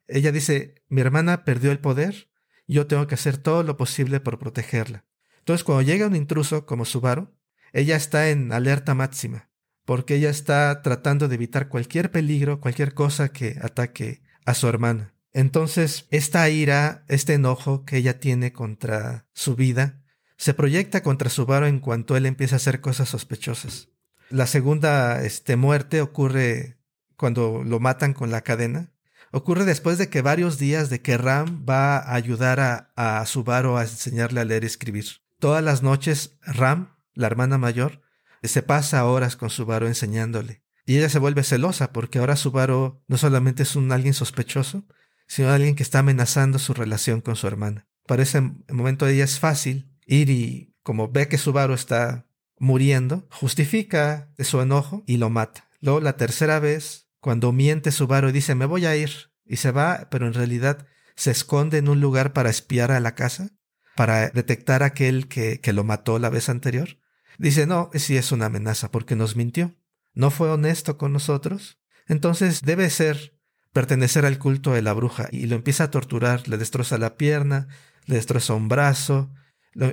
Ella dice, mi hermana perdió el poder, yo tengo que hacer todo lo posible por protegerla. Entonces cuando llega un intruso como Subaru, ella está en alerta máxima, porque ella está tratando de evitar cualquier peligro, cualquier cosa que ataque a su hermana. Entonces, esta ira, este enojo que ella tiene contra su vida, se proyecta contra Subaru en cuanto él empieza a hacer cosas sospechosas. La segunda este, muerte ocurre cuando lo matan con la cadena. ocurre después de que varios días de que Ram va a ayudar a, a Subaru a enseñarle a leer y escribir. Todas las noches Ram, la hermana mayor, se pasa horas con Subaru enseñándole. Y ella se vuelve celosa porque ahora Subaru no solamente es un alguien sospechoso, sino alguien que está amenazando su relación con su hermana. Para ese momento ella es fácil ir y, como ve que Subaru está muriendo, justifica su enojo y lo mata. Luego la tercera vez, cuando miente Subaru y dice me voy a ir, y se va, pero en realidad se esconde en un lugar para espiar a la casa, para detectar a aquel que, que lo mató la vez anterior, dice no, sí es una amenaza porque nos mintió, no fue honesto con nosotros, entonces debe ser pertenecer al culto de la bruja y lo empieza a torturar, le destroza la pierna, le destroza un brazo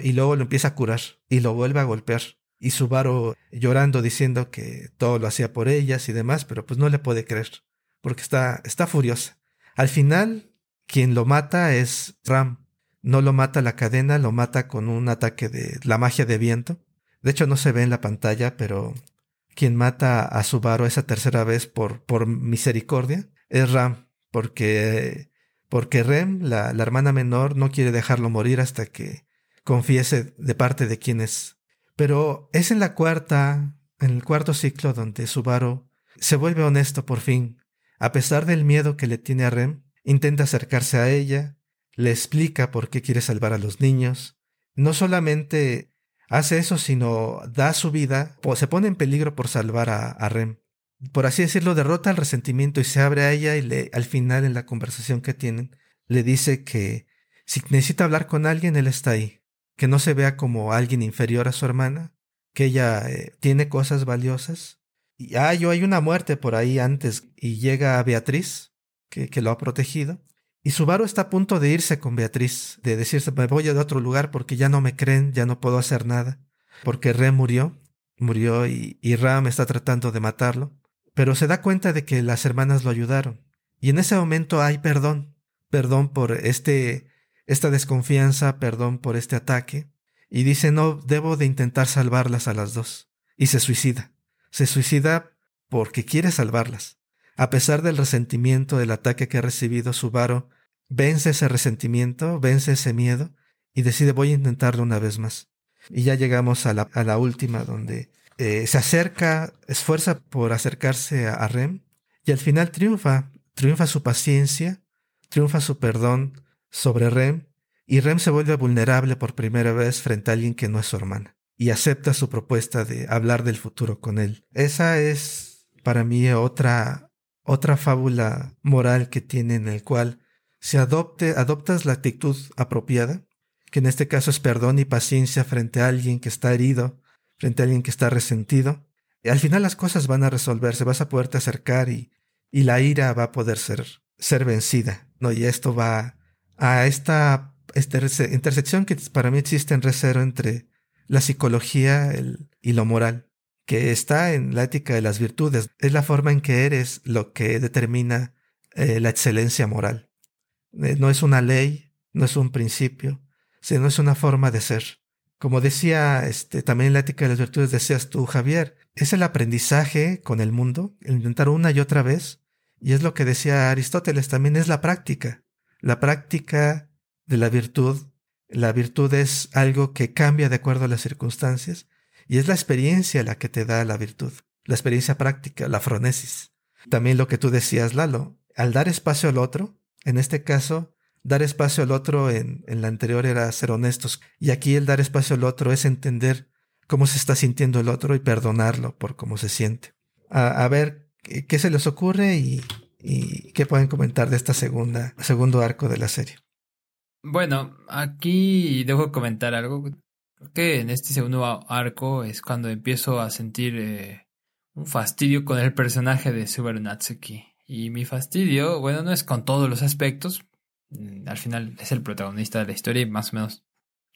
y luego lo empieza a curar y lo vuelve a golpear. Y Subaru llorando diciendo que todo lo hacía por ellas y demás, pero pues no le puede creer porque está, está furiosa. Al final, quien lo mata es Ram. No lo mata la cadena, lo mata con un ataque de la magia de viento. De hecho, no se ve en la pantalla, pero quien mata a Subaru esa tercera vez por, por misericordia es Ram, porque, porque Rem, la, la hermana menor, no quiere dejarlo morir hasta que confiese de parte de quién es. Pero es en la cuarta, en el cuarto ciclo donde Subaru se vuelve honesto por fin. A pesar del miedo que le tiene a Rem, intenta acercarse a ella, le explica por qué quiere salvar a los niños. No solamente hace eso, sino da su vida, o se pone en peligro por salvar a, a Rem por así decirlo, derrota el resentimiento y se abre a ella y le, al final en la conversación que tienen, le dice que si necesita hablar con alguien, él está ahí, que no se vea como alguien inferior a su hermana, que ella eh, tiene cosas valiosas. Y ah, yo hay una muerte por ahí antes y llega Beatriz, que, que lo ha protegido. Y Subaru está a punto de irse con Beatriz, de decirse, me voy a otro lugar porque ya no me creen, ya no puedo hacer nada, porque Re murió, murió y, y Ram está tratando de matarlo pero se da cuenta de que las hermanas lo ayudaron. Y en ese momento hay perdón, perdón por este, esta desconfianza, perdón por este ataque, y dice, no, debo de intentar salvarlas a las dos. Y se suicida. Se suicida porque quiere salvarlas. A pesar del resentimiento del ataque que ha recibido Subaru, vence ese resentimiento, vence ese miedo, y decide voy a intentarlo una vez más. Y ya llegamos a la, a la última, donde eh, se acerca, esfuerza por acercarse a, Rem y al final triunfa, triunfa su paciencia, triunfa su perdón sobre Rem y Rem se vuelve vulnerable por primera vez frente a alguien que no es su hermana y acepta su propuesta de hablar del futuro con él. Esa es para mí otra otra fábula moral que tiene en el cual si adopte, adoptas la actitud apropiada, que en este caso es perdón y paciencia frente a alguien que está herido, frente a alguien que está resentido. Y al final las cosas van a resolverse, vas a poderte acercar y, y la ira va a poder ser, ser vencida. ¿no? Y esto va a esta, esta intersección que para mí existe en Recero entre la psicología y lo moral, que está en la ética de las virtudes. Es la forma en que eres lo que determina eh, la excelencia moral. Eh, no es una ley, no es un principio, sino es una forma de ser. Como decía este, también en la ética de las virtudes, decías tú, Javier, es el aprendizaje con el mundo, el intentar una y otra vez, y es lo que decía Aristóteles, también es la práctica. La práctica de la virtud, la virtud es algo que cambia de acuerdo a las circunstancias, y es la experiencia la que te da la virtud, la experiencia práctica, la fronesis. También lo que tú decías, Lalo, al dar espacio al otro, en este caso, dar espacio al otro en, en la anterior era ser honestos. Y aquí el dar espacio al otro es entender cómo se está sintiendo el otro y perdonarlo por cómo se siente. A, ver qué se les ocurre y, y, qué pueden comentar de esta segunda, segundo arco de la serie. Bueno, aquí debo comentar algo. que en este segundo arco es cuando empiezo a sentir eh, un fastidio con el personaje de Subaru Natsuki. Y mi fastidio, bueno, no es con todos los aspectos, Mm, al final es el protagonista de la historia y más o menos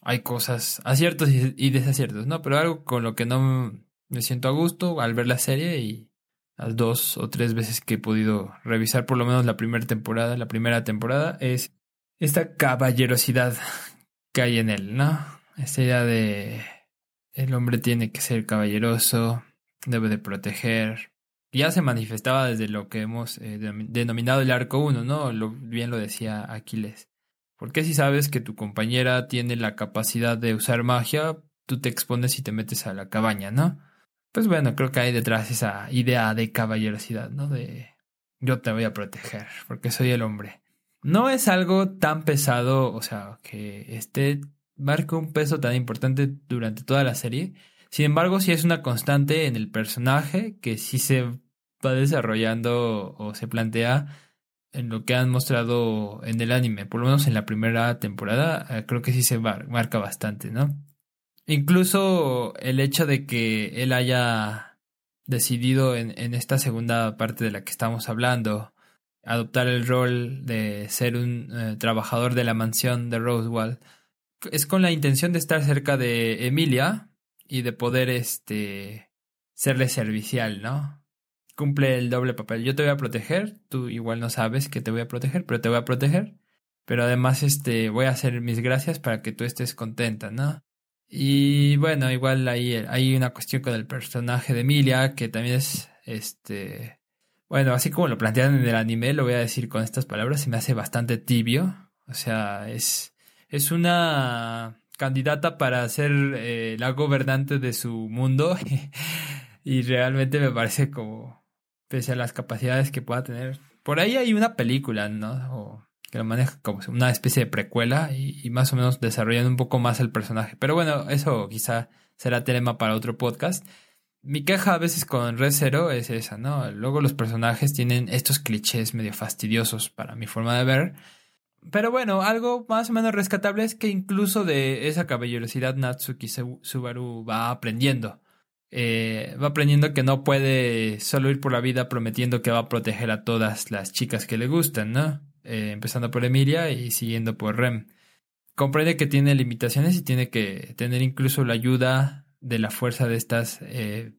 hay cosas, aciertos y, desaciertos, ¿no? Pero algo con lo que no me siento a gusto al ver la serie y las dos o tres veces que he podido revisar por lo menos la primera temporada, la primera temporada, es esta caballerosidad que hay en él, ¿no? Esta idea de el hombre tiene que ser caballeroso, debe de proteger, ya se manifestaba desde lo que hemos eh, denominado el arco 1, ¿no? Lo, bien lo decía Aquiles. Porque si sabes que tu compañera tiene la capacidad de usar magia, tú te expones y te metes a la cabaña, ¿no? Pues bueno, creo que hay detrás esa idea de caballerosidad, ¿no? De yo te voy a proteger, porque soy el hombre. No es algo tan pesado, o sea, que esté marque un peso tan importante durante toda la serie, sin embargo, sí es una constante en el personaje que sí se va desarrollando o se plantea en lo que han mostrado en el anime, por lo menos en la primera temporada, eh, creo que sí se marca bastante, ¿no? Incluso el hecho de que él haya decidido en, en esta segunda parte de la que estamos hablando, adoptar el rol de ser un eh, trabajador de la mansión de Rosewall, es con la intención de estar cerca de Emilia, y de poder este serle servicial, ¿no? Cumple el doble papel. Yo te voy a proteger, tú igual no sabes que te voy a proteger, pero te voy a proteger. Pero además este voy a hacer mis gracias para que tú estés contenta, ¿no? Y bueno, igual ahí hay una cuestión con el personaje de Emilia que también es este bueno, así como lo plantean en el anime, lo voy a decir con estas palabras, se me hace bastante tibio. O sea, es es una candidata para ser eh, la gobernante de su mundo [laughs] y realmente me parece como, pese a las capacidades que pueda tener, por ahí hay una película, ¿no? O que lo maneja como una especie de precuela y, más o menos desarrollando un poco más el personaje. Pero bueno, eso quizá será tema para otro podcast. Mi queja a veces con Red Zero es esa, ¿no? Luego los personajes tienen estos clichés medio fastidiosos para mi forma de ver pero bueno, algo más o menos rescatable es que incluso de esa caballerosidad Natsuki Subaru va aprendiendo. Eh, va aprendiendo que no puede solo ir por la vida prometiendo que va a proteger a todas las chicas que le gustan, ¿no? Eh, empezando por Emilia y siguiendo por Rem. Comprende que tiene limitaciones y tiene que tener incluso la ayuda de la fuerza de estas eh,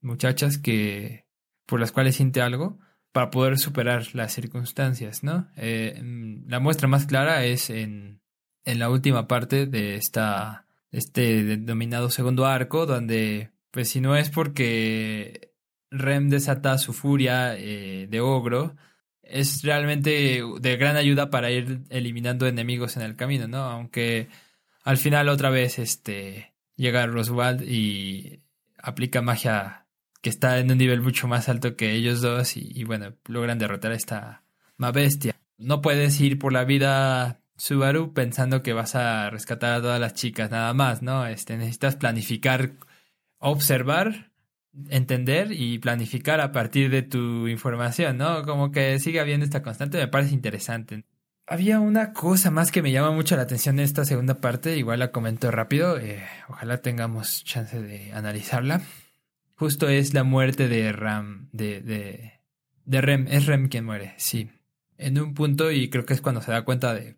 muchachas que por las cuales siente algo para poder superar las circunstancias, ¿no? Eh, mm, la muestra más clara es en, en la última parte de esta, este denominado segundo arco, donde, pues si no es porque Rem desata su furia eh, de ogro, es realmente de gran ayuda para ir eliminando enemigos en el camino, ¿no? Aunque al final otra vez este llega Roswald y aplica magia que está en un nivel mucho más alto que ellos dos y, bueno, logran derrotar a esta más bestia. No puedes ir por la vida Subaru pensando que vas a rescatar a todas las chicas nada más, ¿no? Este, necesitas planificar, observar, entender y planificar a partir de tu información, ¿no? Como que sigue habiendo esta constante, me parece interesante. Había una cosa más que me llama mucho la atención en esta segunda parte, igual la comento rápido, eh, ojalá tengamos chance de analizarla justo es la muerte de Ram, de, de, de Rem, es Rem quien muere, sí. En un punto, y creo que es cuando se da cuenta de,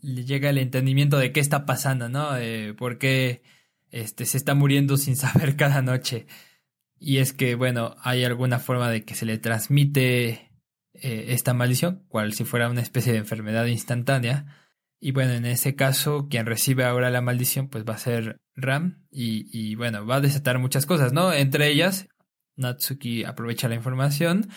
le llega el entendimiento de qué está pasando, ¿no? De por qué este, se está muriendo sin saber [laughs] cada noche. Y es que, bueno, hay alguna forma de que se le transmite eh, esta maldición, cual si fuera una especie de enfermedad instantánea. Y bueno, en ese caso, quien recibe ahora la maldición, pues va a ser Ram. Y, bueno, va a desatar muchas cosas, ¿no? Entre ellas, Natsuki aprovecha la información,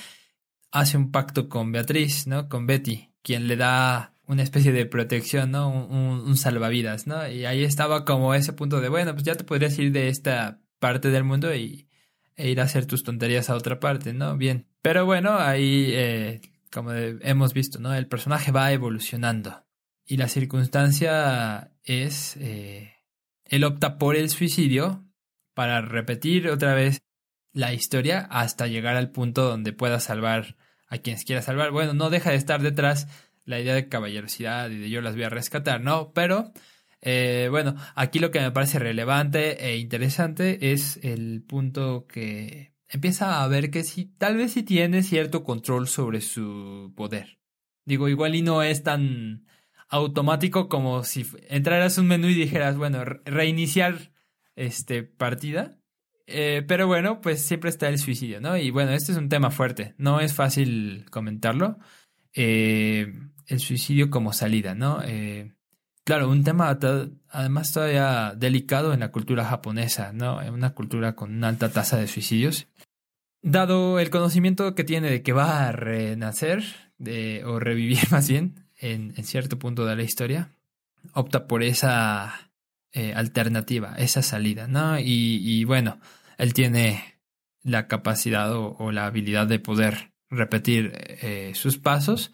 hace un pacto con Beatriz, ¿no? Con Betty, quien le da una especie de protección, ¿no? Un, salvavidas, ¿no? Y ahí estaba como ese punto de, bueno, pues ya te podrías ir de esta parte del mundo y, e ir a hacer tus tonterías a otra parte, ¿no? Bien. Pero bueno, ahí, eh, como hemos visto, ¿no? El personaje va evolucionando. Y la circunstancia es, eh, él opta por el suicidio para repetir otra vez la historia hasta llegar al punto donde pueda salvar a quienes quiera salvar. Bueno, no deja de estar detrás la idea de caballerosidad y de yo las voy a rescatar, ¿no? Pero, eh, bueno, aquí lo que me parece relevante e interesante es el punto que empieza a ver que si tal vez sí tiene cierto control sobre su poder. Digo, igual y no es tan automático como si entraras un menú y dijeras, bueno, reiniciar este partida. Eh, pero bueno, pues siempre está el suicidio, ¿no? Y bueno, este es un tema fuerte, no es fácil comentarlo. Eh, el suicidio como salida, ¿no? Eh, claro, un tema además todavía delicado en la cultura japonesa, ¿no? En una cultura con una alta tasa de suicidios. dado el conocimiento que tiene de que va a renacer, de, o revivir [laughs] más bien, en, cierto punto de la historia, opta por esa eh, alternativa, esa salida, ¿no? Y, bueno, él tiene la capacidad o, la habilidad de poder repetir eh, sus pasos.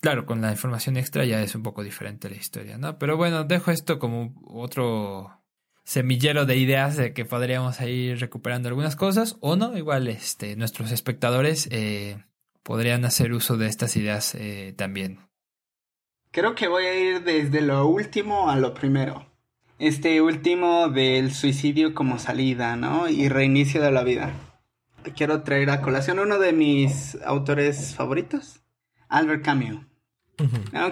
Claro, con la información extra ya es un poco diferente la historia, ¿no? Pero bueno, dejo esto como otro semillero de ideas de que podríamos ir recuperando algunas cosas o no, igual este, nuestros espectadores eh, podrían hacer uso de estas ideas eh, también. Creo que voy a ir desde lo último a lo primero. Este último del suicidio como salida, ¿no? Y reinicio de la vida. Quiero traer a colación uno de mis autores favoritos, Albert Camus,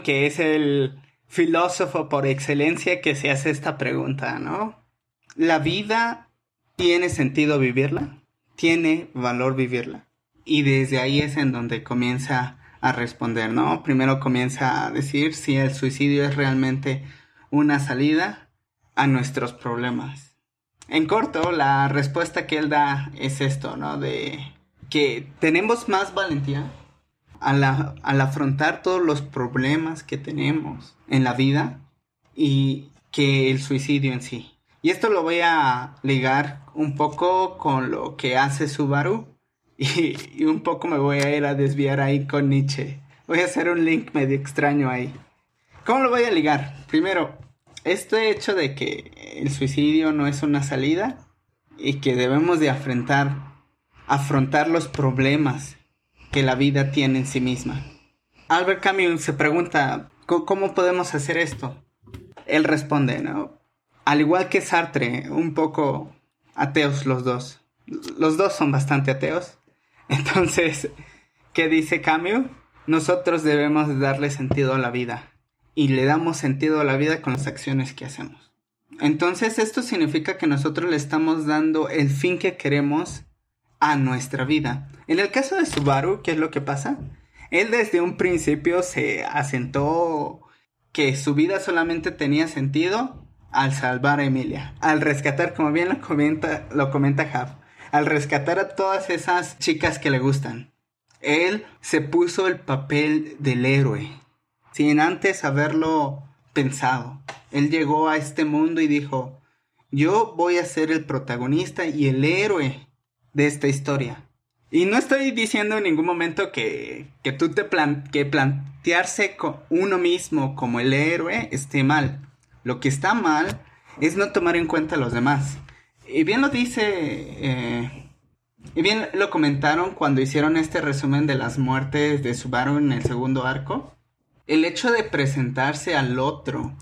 que es el filósofo por excelencia que se hace esta pregunta, ¿no? la vida tiene sentido vivirla, tiene valor vivirla. Y desde ahí es en donde comienza a responder, ¿no? Primero comienza a decir si el suicidio es realmente una salida a nuestros problemas. En corto, la respuesta que él da es esto, ¿no? De que tenemos más valentía al, afrontar todos los problemas que tenemos en la vida y que el suicidio en sí. Y esto lo voy a ligar un poco con lo que hace Subaru [laughs] y, un poco me voy a ir a desviar ahí con Nietzsche. Voy a hacer un link medio extraño ahí. ¿Cómo lo voy a ligar? Primero, este hecho de que el suicidio no es una salida y que debemos de afrontar, afrontar los problemas que la vida tiene en sí misma. Albert Camus se pregunta, ¿cómo podemos hacer esto? Él responde, ¿no? al igual que Sartre, un poco ateos los dos. Los dos son bastante ateos. [laughs] Entonces, ¿qué dice Camus? Nosotros debemos darle sentido a la vida. Y le damos sentido a la vida con las acciones que hacemos. Entonces, esto significa que nosotros le estamos dando el fin que queremos a nuestra vida. En el caso de Subaru, ¿qué es lo que pasa? Él desde un principio se asentó que su vida solamente tenía sentido al salvar a Emilia, al rescatar, como bien lo comenta, lo comenta al rescatar a todas esas chicas que le gustan. Él se puso el papel del héroe, sin antes haberlo pensado. Él llegó a este mundo y dijo, yo voy a ser el protagonista y el héroe de esta historia. Y no estoy diciendo en ningún momento que, que tú te plan que plantearse con uno mismo como el héroe esté mal. Lo que está mal es no tomar en cuenta a los demás. Y bien lo dice, eh, y bien lo comentaron cuando hicieron este resumen de las muertes de Subaru en el segundo arco. El hecho de presentarse al otro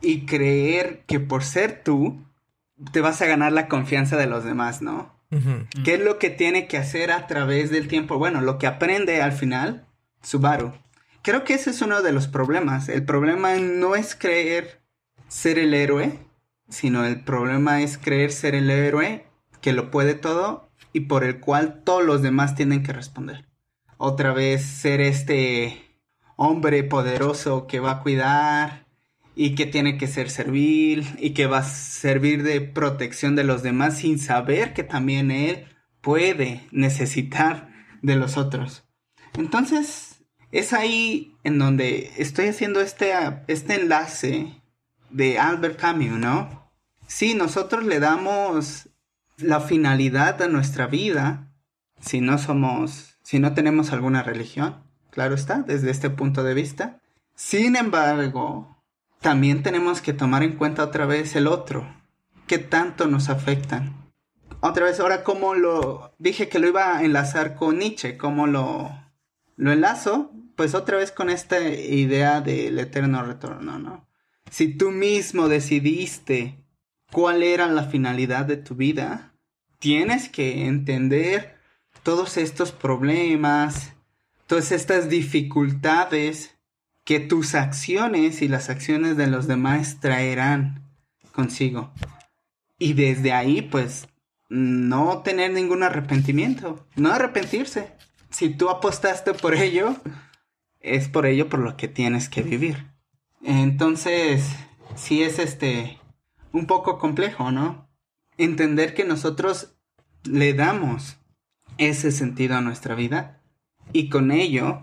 y creer que por ser tú te vas a ganar la confianza de los demás, ¿no? ¿Qué es lo que tiene que hacer a través del tiempo? Bueno, lo que aprende al final, Subaru. Creo que ese es uno de los problemas. El problema no es creer ser el héroe, sino el problema es creer ser el héroe que lo puede todo y por el cual todos los demás tienen que responder. Otra vez ser este hombre poderoso que va a cuidar y que tiene que ser servil y que va a servir de protección de los demás sin saber que también él puede necesitar de los otros. Entonces, es ahí en donde estoy haciendo este, este enlace de Albert Camus, ¿no? Si nosotros le damos la finalidad a nuestra vida, si no somos, si no tenemos alguna religión, claro está, desde este punto de vista. Sin embargo, también tenemos que tomar en cuenta otra vez el otro, que tanto nos afectan. Otra vez, ahora como lo dije que lo iba a enlazar con Nietzsche, como lo, lo enlazo, pues otra vez con esta idea del eterno retorno, ¿no? Si tú mismo decidiste cuál era la finalidad de tu vida, tienes que entender todos estos problemas, todas estas dificultades que tus acciones y las acciones de los demás traerán consigo. Y desde ahí, pues, no tener ningún arrepentimiento, no arrepentirse. Si tú apostaste por ello, es por ello por lo que tienes que vivir. Entonces, sí es este un poco complejo, ¿no? Entender que nosotros le damos ese sentido a nuestra vida y con ello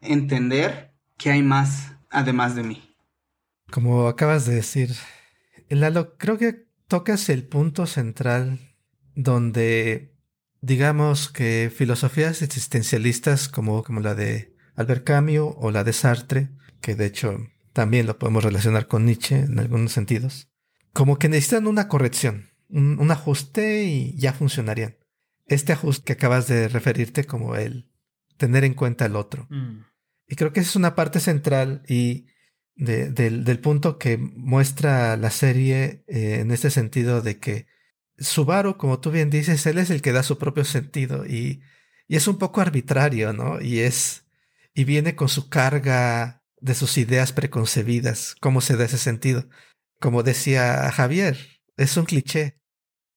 entender que hay más además de mí. Como acabas de decir, Lalo, creo que tocas el punto central donde digamos que filosofías existencialistas como, como la de Albert Camus o la de Sartre, que de hecho también lo podemos relacionar con Nietzsche en algunos sentidos, como que necesitan una corrección, un, ajuste y ya funcionarían. Este ajuste que acabas de referirte como el tener en cuenta el otro. Mm. Y creo que esa es una parte central y del, punto que muestra la serie eh, en este sentido de que Subaru, como tú bien dices, él es el que da su propio sentido y, y es un poco arbitrario, ¿no? Y es, y viene con su carga de sus ideas preconcebidas, cómo se da ese sentido. Como decía Javier, es un cliché.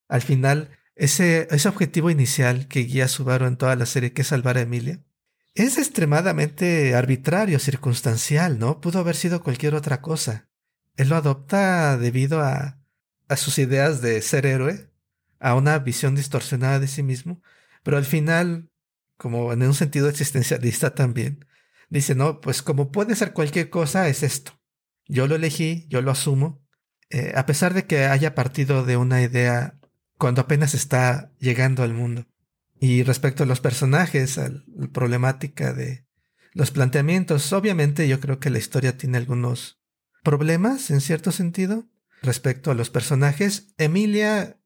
Al final, ese, ese objetivo inicial que guía a Subaru en toda la serie, que es salvar a Emilia, es extremadamente arbitrario, circunstancial, ¿no? Pudo haber sido cualquier otra cosa. Él lo adopta debido a, sus ideas de ser héroe, a una visión distorsionada de sí mismo, pero al final, como en un sentido existencialista también, dice, no, pues como puede ser cualquier cosa, es esto. Yo lo elegí, yo lo asumo, eh, a pesar de que haya partido de una idea cuando apenas está llegando al mundo. Y respecto a los personajes, a la problemática de los planteamientos, obviamente yo creo que la historia tiene algunos problemas en cierto sentido respecto a los personajes. Emilia,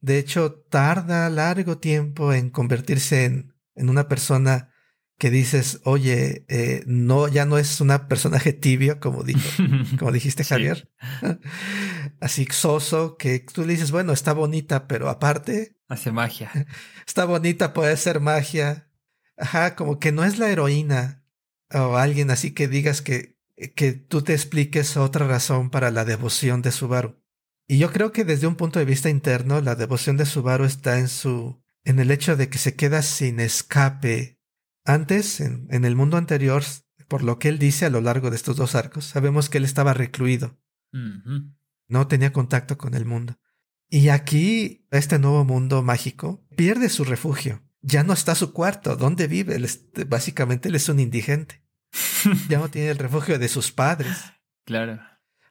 de hecho, tarda largo tiempo en convertirse en, en una persona que dices, oye, eh, no, ya no es una personaje tibio, como dijo, [laughs] como dijiste, Javier. [laughs] Así soso, que tú le dices, bueno, está bonita, pero aparte. Hace magia. [laughs] Está bonita, puede ser magia. Ajá, como que no es la heroína o alguien así que digas que, que tú te expliques otra razón para la devoción de Subaru. Y yo creo que desde un punto de vista interno, la devoción de Subaru está en su, en el hecho de que se queda sin escape antes, en, el mundo anterior, por lo que él dice a lo largo de estos dos arcos, sabemos que él estaba recluido. No tenía contacto con el mundo. Y aquí, este nuevo mundo mágico, pierde su refugio. Ya no está su cuarto. ¿Dónde vive? básicamente él es un indigente. [laughs] ya no tiene el refugio de sus padres. Claro.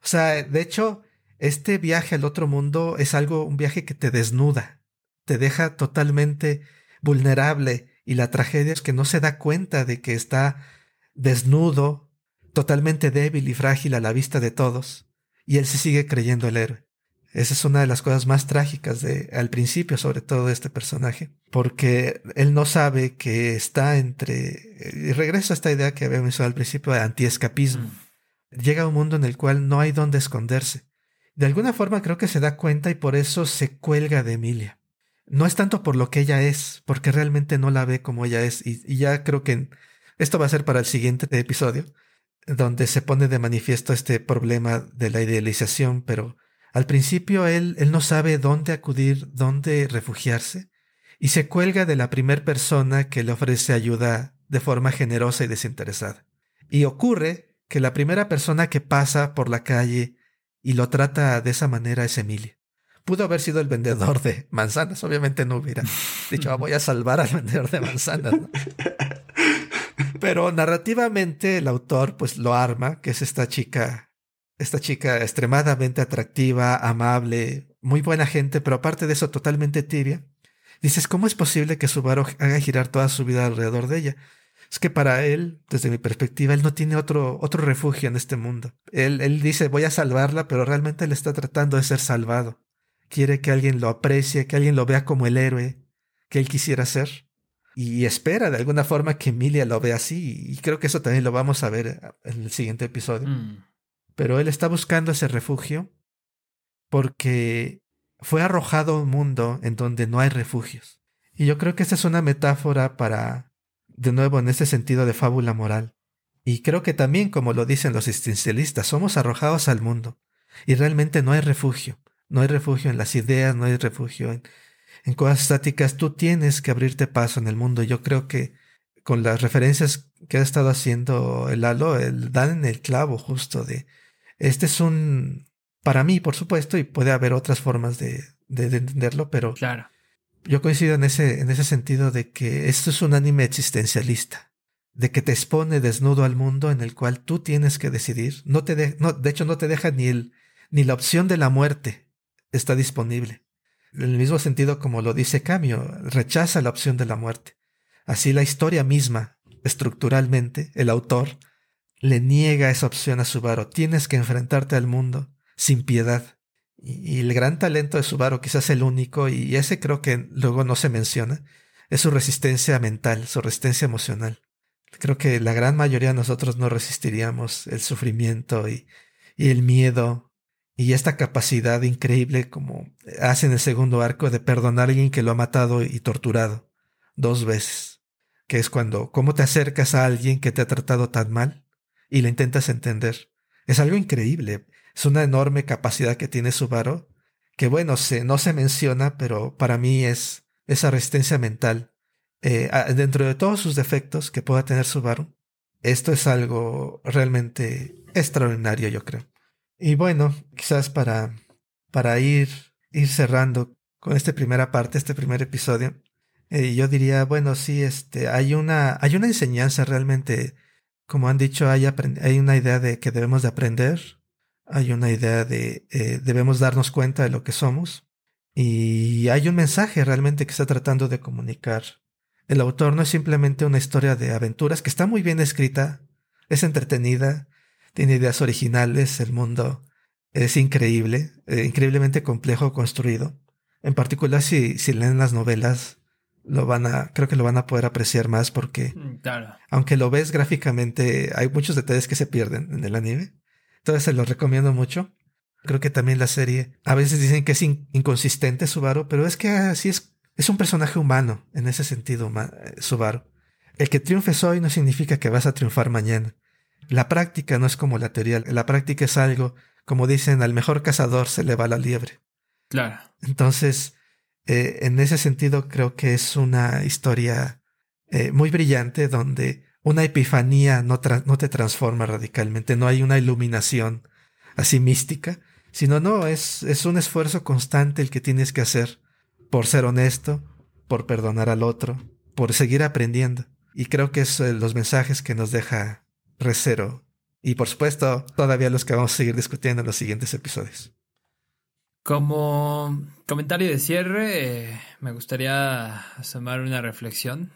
O sea, de hecho, este viaje al otro mundo es algo, un viaje que te desnuda, te deja totalmente vulnerable y la tragedia es que no se da cuenta de que está desnudo, totalmente débil y frágil a la vista de todos, y él se sigue creyendo el héroe. Esa es una de las cosas más trágicas de, al principio, sobre todo de este personaje, porque él no sabe que está entre, y regreso a esta idea que había mencionado al principio de antiescapismo. Mm. Llega a un mundo en el cual no hay dónde esconderse. De alguna forma creo que se da cuenta y por eso se cuelga de Emilia no es tanto por lo que ella es, porque realmente no la ve como ella es. Y, ya creo que esto va a ser para el siguiente episodio, donde se pone de manifiesto este problema de la idealización, pero al principio él, él no sabe dónde acudir, dónde refugiarse, y se cuelga de la primer persona que le ofrece ayuda de forma generosa y desinteresada. Y ocurre que la primera persona que pasa por la calle y lo trata de esa manera es Emilia pudo haber sido el vendedor de manzanas. Obviamente no hubiera [laughs] dicho, ah, voy a salvar al vendedor de manzanas. [laughs] Pero narrativamente el autor pues lo arma, que es esta chica, esta chica extremadamente atractiva, amable, muy buena gente, pero aparte de eso totalmente tibia. Dices, ¿cómo es posible que Subaru haga girar toda su vida alrededor de ella? Es que para él, desde mi perspectiva, él no tiene otro, otro refugio en este mundo. Él, él dice, voy a salvarla, pero realmente él está tratando de ser salvado quiere que alguien lo aprecie, que alguien lo vea como el héroe que él quisiera ser. Y espera de alguna forma que Emilia lo vea así. Y creo que eso también lo vamos a ver en el siguiente episodio. Mm. Pero él está buscando ese refugio porque fue arrojado a un mundo en donde no hay refugios. Y yo creo que esta es una metáfora para, de nuevo, en ese sentido de fábula moral. Y creo que también, como lo dicen los existencialistas, somos arrojados al mundo y realmente no hay refugio. No hay refugio en las ideas, no hay refugio en, en cosas estáticas. Tú tienes que abrirte paso en el mundo. Yo creo que con las referencias que ha estado haciendo el Halo, el, dan en el clavo justo de, este es un, para mí, por supuesto, y puede haber otras formas de, de, entenderlo, pero claro. yo coincido en ese, en ese sentido de que esto es un anime existencialista, de que te expone desnudo al mundo en el cual tú tienes que decidir. No te de, no, de hecho, no te deja ni, el, ni la opción de la muerte está disponible. En el mismo sentido como lo dice Camio, rechaza la opción de la muerte. Así la historia misma, estructuralmente, el autor, le niega esa opción a Subaru. Tienes que enfrentarte al mundo sin piedad. Y, el gran talento de Subaru, quizás el único, y ese creo que luego no se menciona, es su resistencia mental, su resistencia emocional. Creo que la gran mayoría de nosotros no resistiríamos el sufrimiento y, y el miedo y esta capacidad increíble como hace en el segundo arco de perdonar a alguien que lo ha matado y torturado dos veces, que es cuando, cómo te acercas a alguien que te ha tratado tan mal y le intentas entender. Es algo increíble. Es una enorme capacidad que tiene Subaru, que bueno, se, no se menciona, pero para mí es esa resistencia mental. Eh, dentro de todos sus defectos que pueda tener Subaru, esto es algo realmente extraordinario, yo creo. Y bueno, quizás para, para ir, ir cerrando con esta primera parte, este primer episodio, eh, yo diría, bueno, sí, este, hay una, hay una enseñanza realmente, como han dicho, hay, hay una idea de que debemos de aprender, hay una idea de eh, debemos darnos cuenta de lo que somos y hay un mensaje realmente que está tratando de comunicar. El autor no es simplemente una historia de aventuras que está muy bien escrita, es entretenida, tiene ideas originales, el mundo es increíble, eh, increíblemente complejo construido. En particular si, si leen las novelas, lo van a, creo que lo van a poder apreciar más porque, mm, claro. aunque lo ves gráficamente, hay muchos detalles que se pierden en el anime. Entonces se lo recomiendo mucho. Creo que también la serie, a veces dicen que es inconsistente Subaru, pero es que así es, es un personaje humano en ese sentido, eh, Subaru. El que triunfes hoy no significa que vas a triunfar mañana. La práctica no es como la teoría, la práctica es algo, como dicen, al mejor cazador se le va la liebre. Claro. Entonces, eh, en ese sentido creo que es una historia eh, muy brillante donde una epifanía no, no te transforma radicalmente, no hay una iluminación así mística, sino no, es, es un esfuerzo constante el que tienes que hacer por ser honesto, por perdonar al otro, por seguir aprendiendo. Y creo que es eh, los mensajes que nos deja Recero. Y por supuesto, todavía los que vamos a seguir discutiendo en los siguientes episodios. Como comentario de cierre, eh, me gustaría asomar una reflexión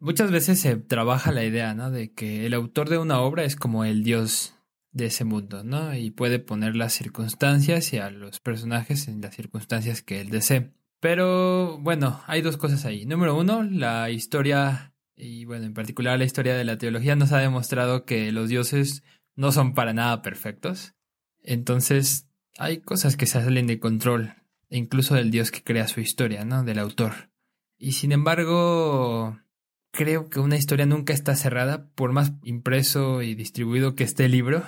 Muchas veces se trabaja la idea, ¿no? De que el autor de una obra es como el dios de ese mundo, ¿no? Y puede poner las circunstancias y a los personajes en las circunstancias que él desee. Pero bueno, hay dos cosas ahí. Número uno, la historia, y bueno, en particular la historia de la teología nos ha demostrado que los dioses no son para nada perfectos. Entonces, hay cosas que se salen de control, incluso del dios que crea su historia, ¿no? Del autor. Y sin embargo, creo que una historia nunca está cerrada, por más impreso y distribuido que esté el libro.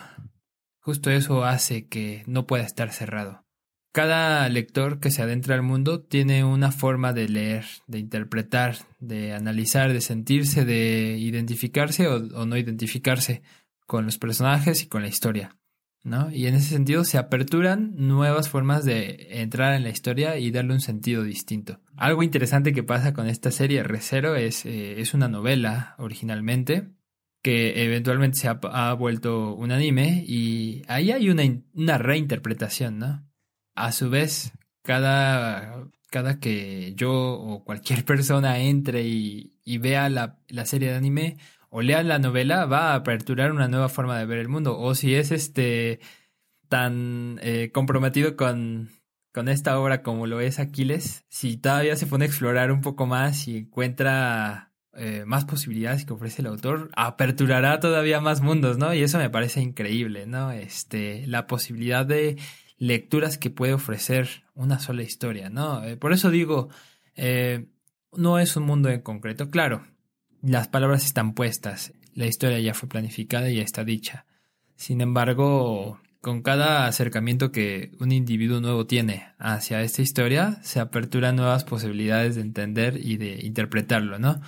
Justo eso hace que no pueda estar cerrado. Cada lector que se adentra al mundo tiene una forma de leer, de interpretar, de analizar, de sentirse, de identificarse o, no identificarse con los personajes y con la historia. ¿no? Y en ese sentido se aperturan nuevas formas de entrar en la historia y darle un sentido distinto. Algo interesante que pasa con esta serie Recero es, eh, es una novela originalmente que eventualmente se ha, vuelto un anime y ahí hay una, una, reinterpretación, ¿no? A su vez, cada, cada que yo o cualquier [laughs] persona entre y, y vea la, la serie de anime, o lean la novela, va a aperturar una nueva forma de ver el mundo. O si es este tan eh, comprometido con, con esta obra como lo es Aquiles, si todavía se pone a explorar un poco más y encuentra eh, más posibilidades que ofrece el autor, aperturará todavía más mundos, ¿no? Y eso me parece increíble, ¿no? Este, la posibilidad de lecturas que puede ofrecer una sola historia, ¿no? Eh, por eso digo, no es un mundo en concreto, claro, las palabras están puestas, la historia ya fue planificada y ya está dicha. Sin embargo, con cada acercamiento que un individuo nuevo tiene hacia esta historia, se aperturan nuevas posibilidades de entender y de interpretarlo, ¿no?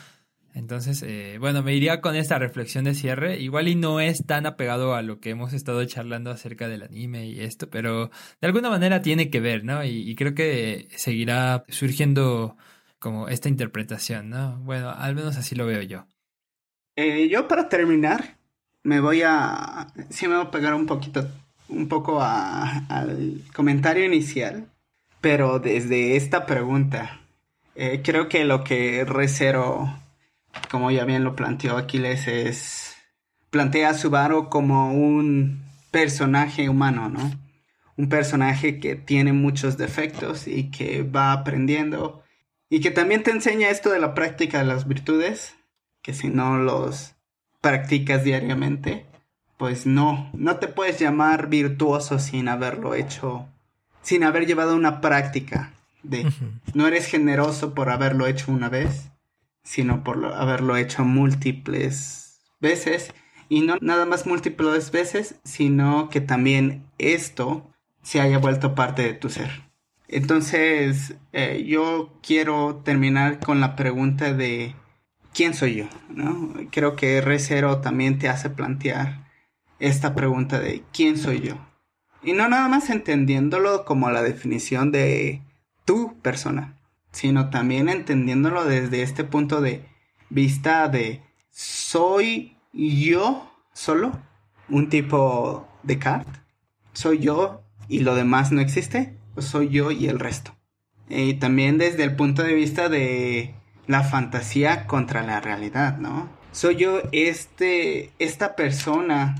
Entonces, eh, bueno, me iría con esta reflexión de cierre. Igual y no es tan apegado a lo que hemos estado charlando acerca del anime y esto, pero de alguna manera tiene que ver, ¿no? Y, creo que seguirá surgiendo como esta interpretación, ¿no? Bueno, al menos así lo veo yo. Eh, yo para terminar, me voy a... Sí me voy a pegar un poquito, un poco al comentario inicial, pero desde esta pregunta. Eh, creo que lo que Recero, como ya bien lo planteó Aquiles, es... Plantea a Subaru como un personaje humano, ¿no? Un personaje que tiene muchos defectos y que va aprendiendo y que también te enseña esto de la práctica de las virtudes, que si no los practicas diariamente, pues no, no te puedes llamar virtuoso sin haberlo hecho, sin haber llevado una práctica de, no eres generoso por haberlo hecho una vez, sino por haberlo hecho múltiples veces, y no nada más múltiples veces, sino que también esto se haya vuelto parte de tu ser. Entonces, eh, yo quiero terminar con la pregunta de ¿quién soy yo? ¿No? Creo que R0 también te hace plantear esta pregunta de ¿quién soy yo? Y no nada más entendiéndolo como la definición de tu persona, sino también entendiéndolo desde este punto de vista de ¿soy yo solo? ¿Un tipo de card? ¿Soy yo y lo demás no existe? Pues soy yo y el resto. Y también desde el punto de vista de la fantasía contra la realidad, ¿no? Soy yo este, esta persona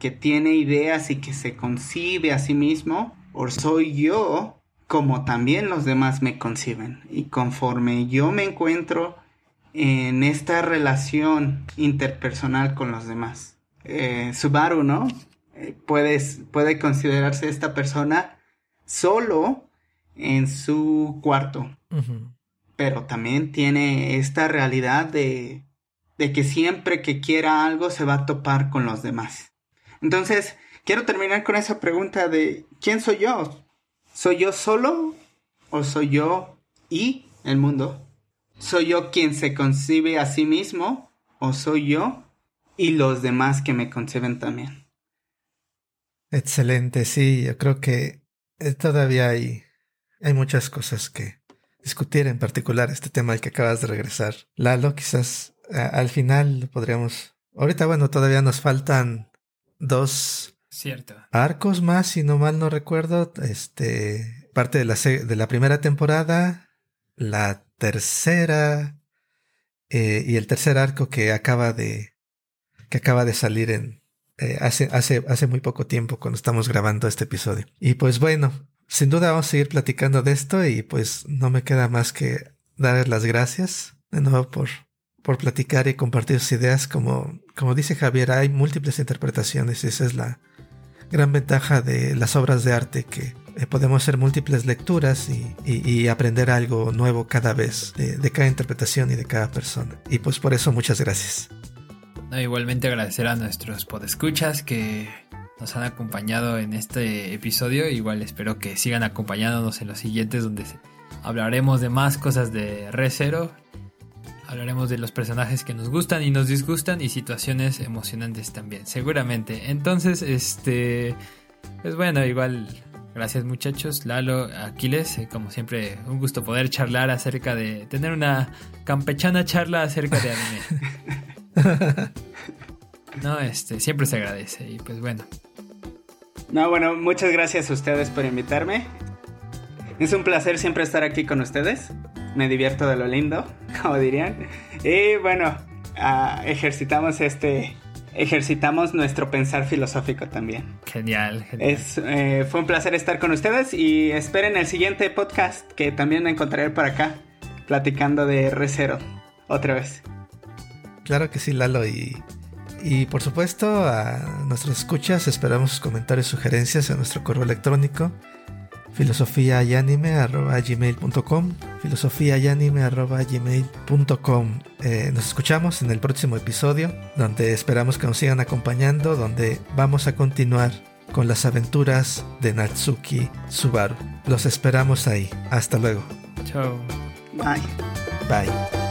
que tiene ideas y que se concibe a sí mismo, o soy yo como también los demás me conciben. Y conforme yo me encuentro en esta relación interpersonal con los demás. Eh, Subaru, ¿no? Eh, puede considerarse esta persona solo en su cuarto. Pero también tiene esta realidad de, de que siempre que quiera algo se va a topar con los demás. Entonces, quiero terminar con esa pregunta de ¿quién soy yo? ¿Soy yo solo o soy yo y el mundo? ¿Soy yo quien se concibe a sí mismo o soy yo y los demás que me conciben también? Excelente, sí, yo creo que eh, todavía hay, hay muchas cosas que discutir, en particular este tema al que acabas de regresar. Lalo, quizás al final podríamos... Ahorita, bueno, todavía nos faltan dos Cierto. arcos más, si no mal no recuerdo. Este, parte de la, de la primera temporada, la tercera eh, y el tercer arco que acaba de que acaba de salir en, eh, hace, hace, hace muy poco tiempo cuando estamos grabando este episodio. Y pues bueno, sin duda vamos a seguir platicando de esto y pues no me queda más que darles las gracias de nuevo por, por platicar y compartir sus ideas. Como, como dice Javier, hay múltiples interpretaciones y esa es la gran ventaja de las obras de arte que eh, podemos hacer múltiples lecturas y, y, aprender algo nuevo cada vez de, cada interpretación y de cada persona. Y pues por eso muchas gracias igualmente agradecer a nuestros podescuchas que nos han acompañado en este episodio. Igual espero que sigan acompañándonos en los siguientes donde hablaremos de más cosas de Re Hablaremos de los personajes que nos gustan y nos disgustan y situaciones emocionantes también, seguramente. Entonces, este, pues bueno, igual Gracias muchachos, Lalo, Aquiles, eh, como siempre un gusto poder charlar acerca de, tener una campechana charla acerca de anime. [laughs] no, este, siempre se agradece y pues bueno. No, bueno, muchas gracias a ustedes por invitarme. Es un placer siempre estar aquí con ustedes. Me divierto de lo lindo, [laughs] como dirían. Y bueno, ah, ejercitamos este ejercitamos nuestro pensar filosófico también. Genial, genial. Es, eh, fue un placer estar con ustedes y esperen el siguiente podcast que también me encontraré por acá, platicando de R0 otra vez. Claro que sí, Lalo. Y, y por supuesto, a nuestros escuchas esperamos sus comentarios, sugerencias en nuestro correo electrónico filosofiayanime.gmail.com filosofiayanime.gmail.com eh, Nos escuchamos en el próximo episodio, donde esperamos que nos sigan acompañando, donde vamos a continuar con las aventuras de Natsuki Subaru. Los esperamos ahí. Hasta luego. Chao. Bye. Bye.